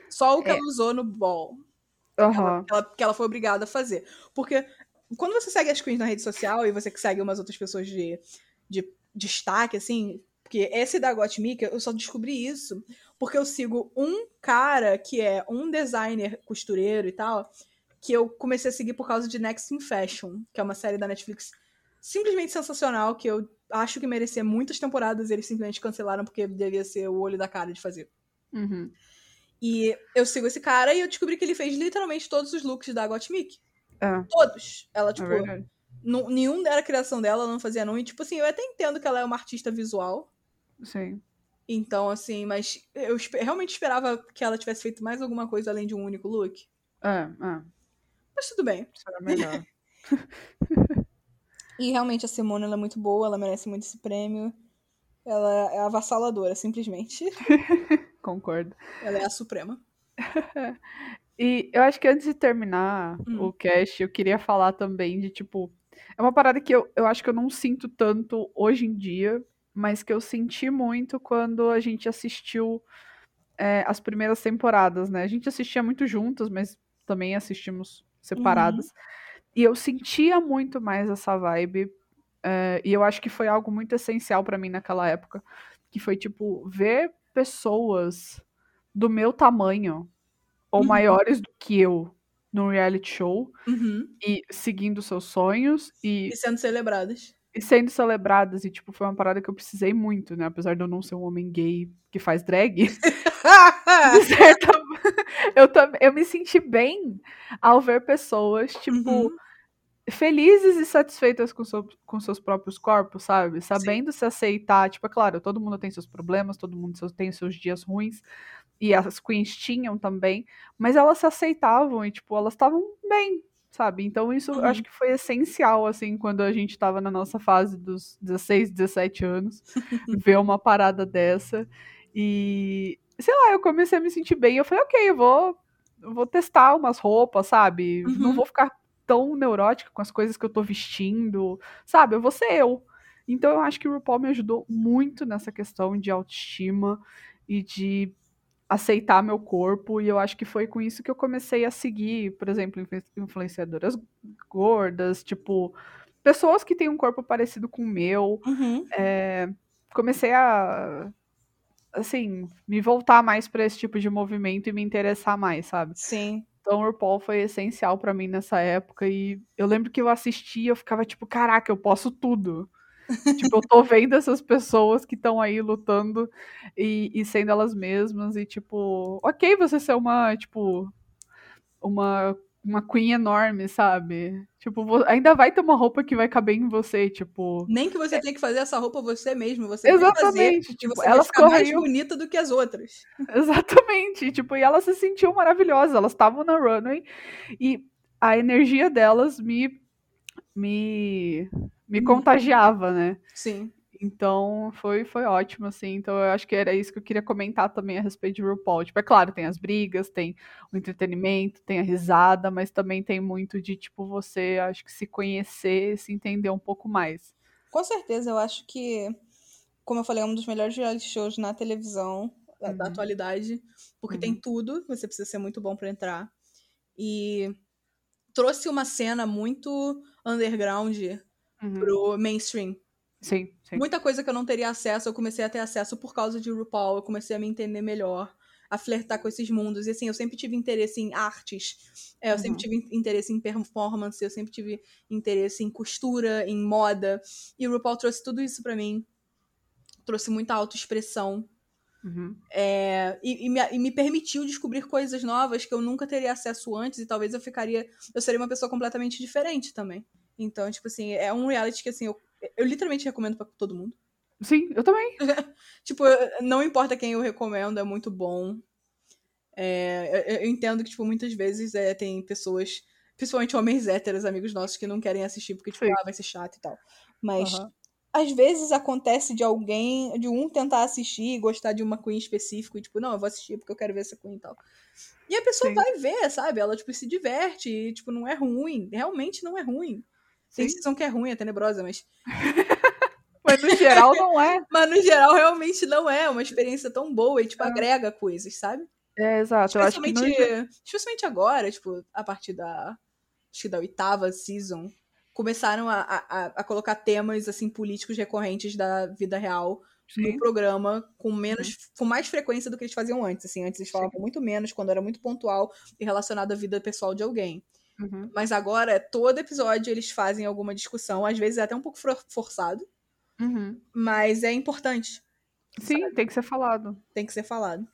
Só o que É. ela usou no ball. Aham. Que ela, que ela foi obrigada a fazer. Porque quando você segue as queens na rede social e você que segue umas outras pessoas de, de destaque, assim. Porque esse da Gottmik, eu só descobri isso porque eu sigo um cara que é um designer costureiro e tal, que eu comecei a seguir por causa de Next in Fashion, que é uma série da Netflix simplesmente sensacional, que eu acho que merecia muitas temporadas e eles simplesmente cancelaram porque devia ser o olho da cara de fazer. Uhum. E eu sigo esse cara e eu descobri que ele fez literalmente todos os looks da Gottmik. É, Todos. Ela, é tipo, verdade. nu- nenhum era criação dela, ela não fazia não. E, tipo assim, eu até entendo que ela é uma artista visual. Sim. Então, assim, mas eu realmente esperava que ela tivesse feito mais alguma coisa além de um único look. É, é. Mas tudo bem. Será melhor. E realmente a Simone ela é muito boa, ela merece muito esse prêmio. Ela é avassaladora, simplesmente. Concordo. Ela é a suprema. E eu acho que antes de terminar Hum. o cast, eu queria falar também de, tipo, é uma parada que eu, eu acho que eu não sinto tanto hoje em dia, mas que eu senti muito quando a gente assistiu é, as primeiras temporadas, né? A gente assistia muito juntas, mas também assistimos separadas. E eu sentia muito mais essa vibe. é, e eu acho que foi algo muito essencial pra mim naquela época. Que foi, tipo, ver pessoas do meu tamanho ou Uhum. maiores do que eu num reality show Uhum. e seguindo seus sonhos e, E sendo celebradas. e sendo celebradas. E, tipo, foi uma parada que eu precisei muito, né? Apesar de eu não ser um homem gay que faz drag. certa... eu, também, eu me senti bem ao ver pessoas, tipo, Uhum. felizes e satisfeitas com, seu- com seus próprios corpos, sabe? Sabendo se aceitar. Tipo, é claro, todo mundo tem seus problemas, todo mundo tem seus dias ruins. E as queens tinham também. Mas elas se aceitavam e, tipo, elas estavam bem, sabe? Então isso Uhum. acho que foi essencial, assim, quando a gente tava na nossa fase dos 16, 17 anos. ver uma parada dessa. E, sei lá, eu comecei a me sentir bem. Eu falei, ok, eu vou, eu vou testar umas roupas, sabe? Não Uhum. vou ficar tão neurótica com as coisas que eu tô vestindo, sabe? Eu vou ser eu. Então eu acho que o RuPaul me ajudou muito nessa questão de autoestima e de aceitar meu corpo. E eu acho que foi com isso que eu comecei a seguir, por exemplo, influ- influenciadoras gordas, tipo, pessoas que têm um corpo parecido com o meu Uhum. comecei a assim, me voltar mais pra esse tipo de movimento e me interessar mais, sabe? Sim. Então o RuPaul foi essencial pra mim nessa época e eu lembro que eu assistia, eu ficava tipo, caraca, eu posso tudo. Tipo, eu tô vendo essas pessoas que estão aí lutando e, e sendo elas mesmas e tipo, ok você ser uma, tipo, uma uma queen enorme, sabe? Tipo, ainda vai ter uma roupa que vai caber em você, tipo, Nem que você tenha que fazer essa roupa você mesmo, você vai fazer Exatamente, e tipo, você vai elas ficar mais bonita do que as outras. Exatamente, tipo, e elas se sentiam maravilhosas, elas estavam na runway e a energia delas me me me Uhum. contagiava, né? Sim. Então foi foi ótimo assim. Então eu acho que era isso que eu queria comentar também a respeito de RuPaul. Tipo, é claro, tem as brigas, tem o entretenimento, tem a risada, mas também tem muito de tipo você, acho que se conhecer, se entender um pouco mais. Com certeza, eu acho que como eu falei, é um dos melhores reality shows na televisão da, da Uhum. atualidade, porque tem Uhum. tudo, você precisa ser muito bom pra entrar. E trouxe uma cena muito underground Uhum. pro mainstream. Sim, sim. Muita coisa que eu não teria acesso, eu comecei a ter acesso por causa de RuPaul, eu comecei a me entender melhor, a flertar com esses mundos. E assim, eu sempre tive interesse em artes, é, eu Uhum. sempre tive interesse em performance, eu sempre tive interesse em costura, em moda. E o RuPaul trouxe tudo isso pra mim. Trouxe muita autoexpressão. Uhum. É, e, e me, e me permitiu descobrir coisas novas que eu nunca teria acesso antes, e talvez eu ficaria. Eu seria uma pessoa completamente diferente também. Então, tipo assim, é um reality que assim, eu, eu literalmente recomendo pra todo mundo. Sim, eu também. Tipo, não importa quem eu recomendo, é muito bom. É, eu, eu entendo que, tipo, muitas vezes é, tem pessoas, principalmente homens héteros, amigos nossos, que não querem assistir porque, tipo, Sim. ah, vai ser chato e tal. Mas Aham. às vezes acontece de alguém, de um tentar assistir e gostar de uma Queen específico e, tipo, não, eu vou assistir porque eu quero ver essa Queen e tal. E a pessoa Sim. vai ver, sabe? Ela, tipo, se diverte e, tipo, não é ruim. Realmente não é ruim. Tem Sim. que é ruim, é tenebrosa, mas Mas no geral não é. Mas no geral, realmente não é uma experiência tão boa e, tipo, É. agrega coisas, sabe? É, exato. Eu acho que no... Especialmente, especialmente agora, tipo, a partir da. Acho que da oitava season, começaram a, a, a colocar temas, assim, políticos recorrentes da vida real no Sim. programa com menos. com mais frequência do que eles faziam antes. Assim, antes eles falavam muito menos, quando era muito pontual e relacionado à vida pessoal de alguém. Uhum. Mas agora, todo episódio, eles fazem alguma discussão, às vezes é até um pouco for- forçado, Uhum. mas é importante. Sim, tem que ser falado. Tem que ser falado.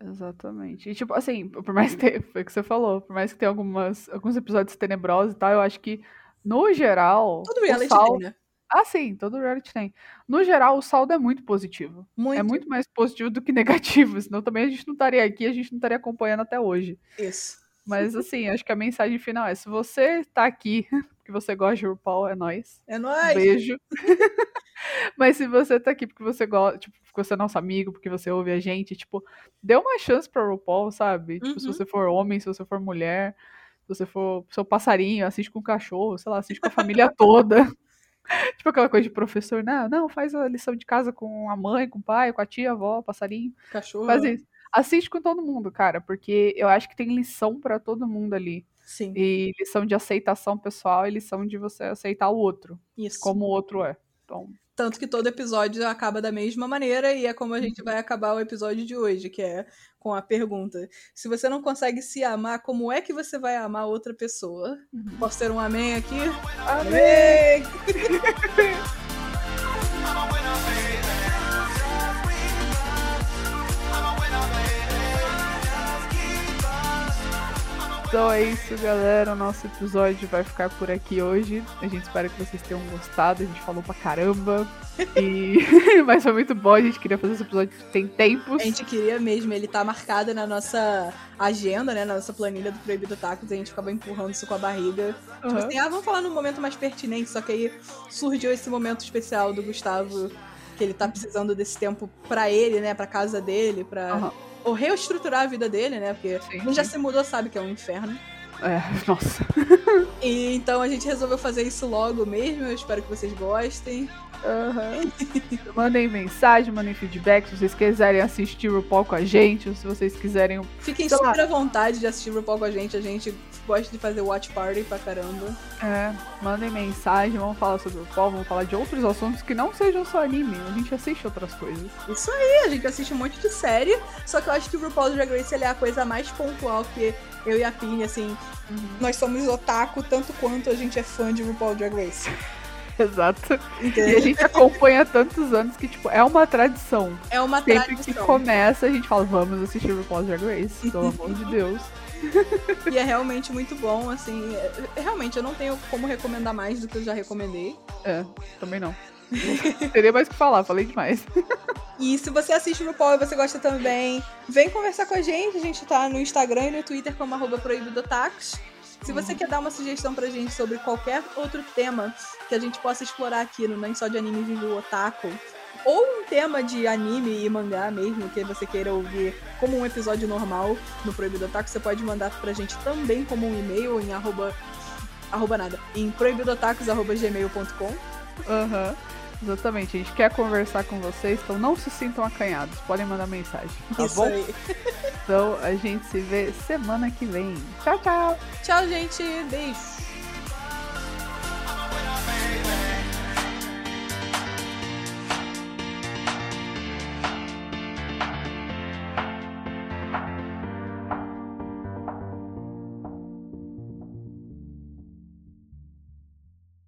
Exatamente. E, tipo, assim, por mais que tenha, foi o que você falou, por mais que tenha algumas, alguns episódios tenebrosos e tal, eu acho que, no geral. Todo o reality tem, né? Ah, sim, todo reality tem. No geral, o saldo é muito positivo. Muito. É muito mais positivo do que negativo, senão também a gente não estaria aqui, a gente não estaria acompanhando até hoje. Isso. Mas, assim, acho que a mensagem final é: se você tá aqui porque você gosta de RuPaul, é nóis. É nóis. Beijo. Mas se você tá aqui porque você gosta, tipo, porque você é nosso amigo, porque você ouve a gente, tipo, dê uma chance pra RuPaul, sabe? Tipo, se Uhum. você for homem, se você for mulher, se você for seu passarinho, assiste com o cachorro, sei lá, assiste com a família toda. Tipo aquela coisa de professor, não, não, faz a lição de casa com a mãe, com o pai, com a tia, a avó, passarinho. Cachorro. Faz isso. Assiste com todo mundo, cara, porque eu acho que tem lição pra todo mundo ali. Sim. E lição de aceitação pessoal e lição de você aceitar o outro, Isso. como o outro é. Então, Tanto que todo episódio acaba da mesma maneira e é como a Uhum. gente vai acabar o episódio de hoje, que é com a pergunta: se você não consegue se amar, como é que você vai amar outra pessoa? Uhum. Posso ter um amém aqui? Amém! Então é isso, galera. O nosso episódio vai ficar por aqui hoje. A gente espera que vocês tenham gostado. A gente falou pra caramba. E... Mas foi muito bom. A gente queria fazer esse episódio tem tempos. A gente queria mesmo, ele tá marcado na nossa agenda, né? Na nossa planilha do Proibido Tacos, a gente acaba empurrando isso com a barriga. Tipo Aham. assim, ah, vamos falar num momento mais pertinente, só que aí surgiu esse momento especial do Gustavo, que ele tá precisando desse tempo pra ele, né? Pra casa dele, pra. Aham. Ou reestruturar a vida dele, né? Porque Sim, quem já se mudou sabe que é um inferno. É, nossa. E então a gente resolveu fazer isso logo mesmo. Eu espero que vocês gostem. Aham. mandem mensagem, mandem feedback se vocês quiserem assistir o RuPaul com a gente, ou se vocês quiserem. Fiquem Sei lá. super à vontade de assistir o RuPaul com a gente. A gente gosta de fazer watch party pra caramba. É, mandem mensagem, vamos falar sobre o RuPaul, vamos falar de outros assuntos que não sejam só anime. A gente assiste outras coisas. Isso aí, a gente assiste um monte de série. Só que eu acho que o RuPaul's Drag Race é a coisa mais pontual que eu e a Pini, assim. Nós somos otaku tanto quanto a gente é fã de RuPaul's Drag Race. Exato. E a gente acompanha há tantos anos que, tipo, é uma tradição. É uma Sempre que tradição. começa, a gente fala, vamos assistir o RuPaul's Drag Race, pelo amor de Deus. E é realmente muito bom, assim. é- Realmente, eu não tenho como recomendar mais do que eu já recomendei. É, também não. Teria mais o que falar, falei demais. E se você assiste o RuPaul e você gosta também, vem conversar com a gente. A gente tá no Instagram e no Twitter como arroba proibidotax. Se você quer dar uma sugestão pra gente sobre qualquer outro tema que a gente possa explorar aqui no Nem Só de Anime Vive o Otaku, ou um tema de anime e mangá mesmo que você queira ouvir como um episódio normal no Proibido Otaku, você pode mandar pra gente também como um e-mail em arroba, arroba nada, em proibidotacos.gmail.com. Aham. Uhum. Exatamente, a gente quer conversar com vocês, então não se sintam acanhados, podem mandar mensagem, tá Isso bom? Aí. Então a gente se vê semana que vem. Tchau, tchau! Tchau, gente! Beijo!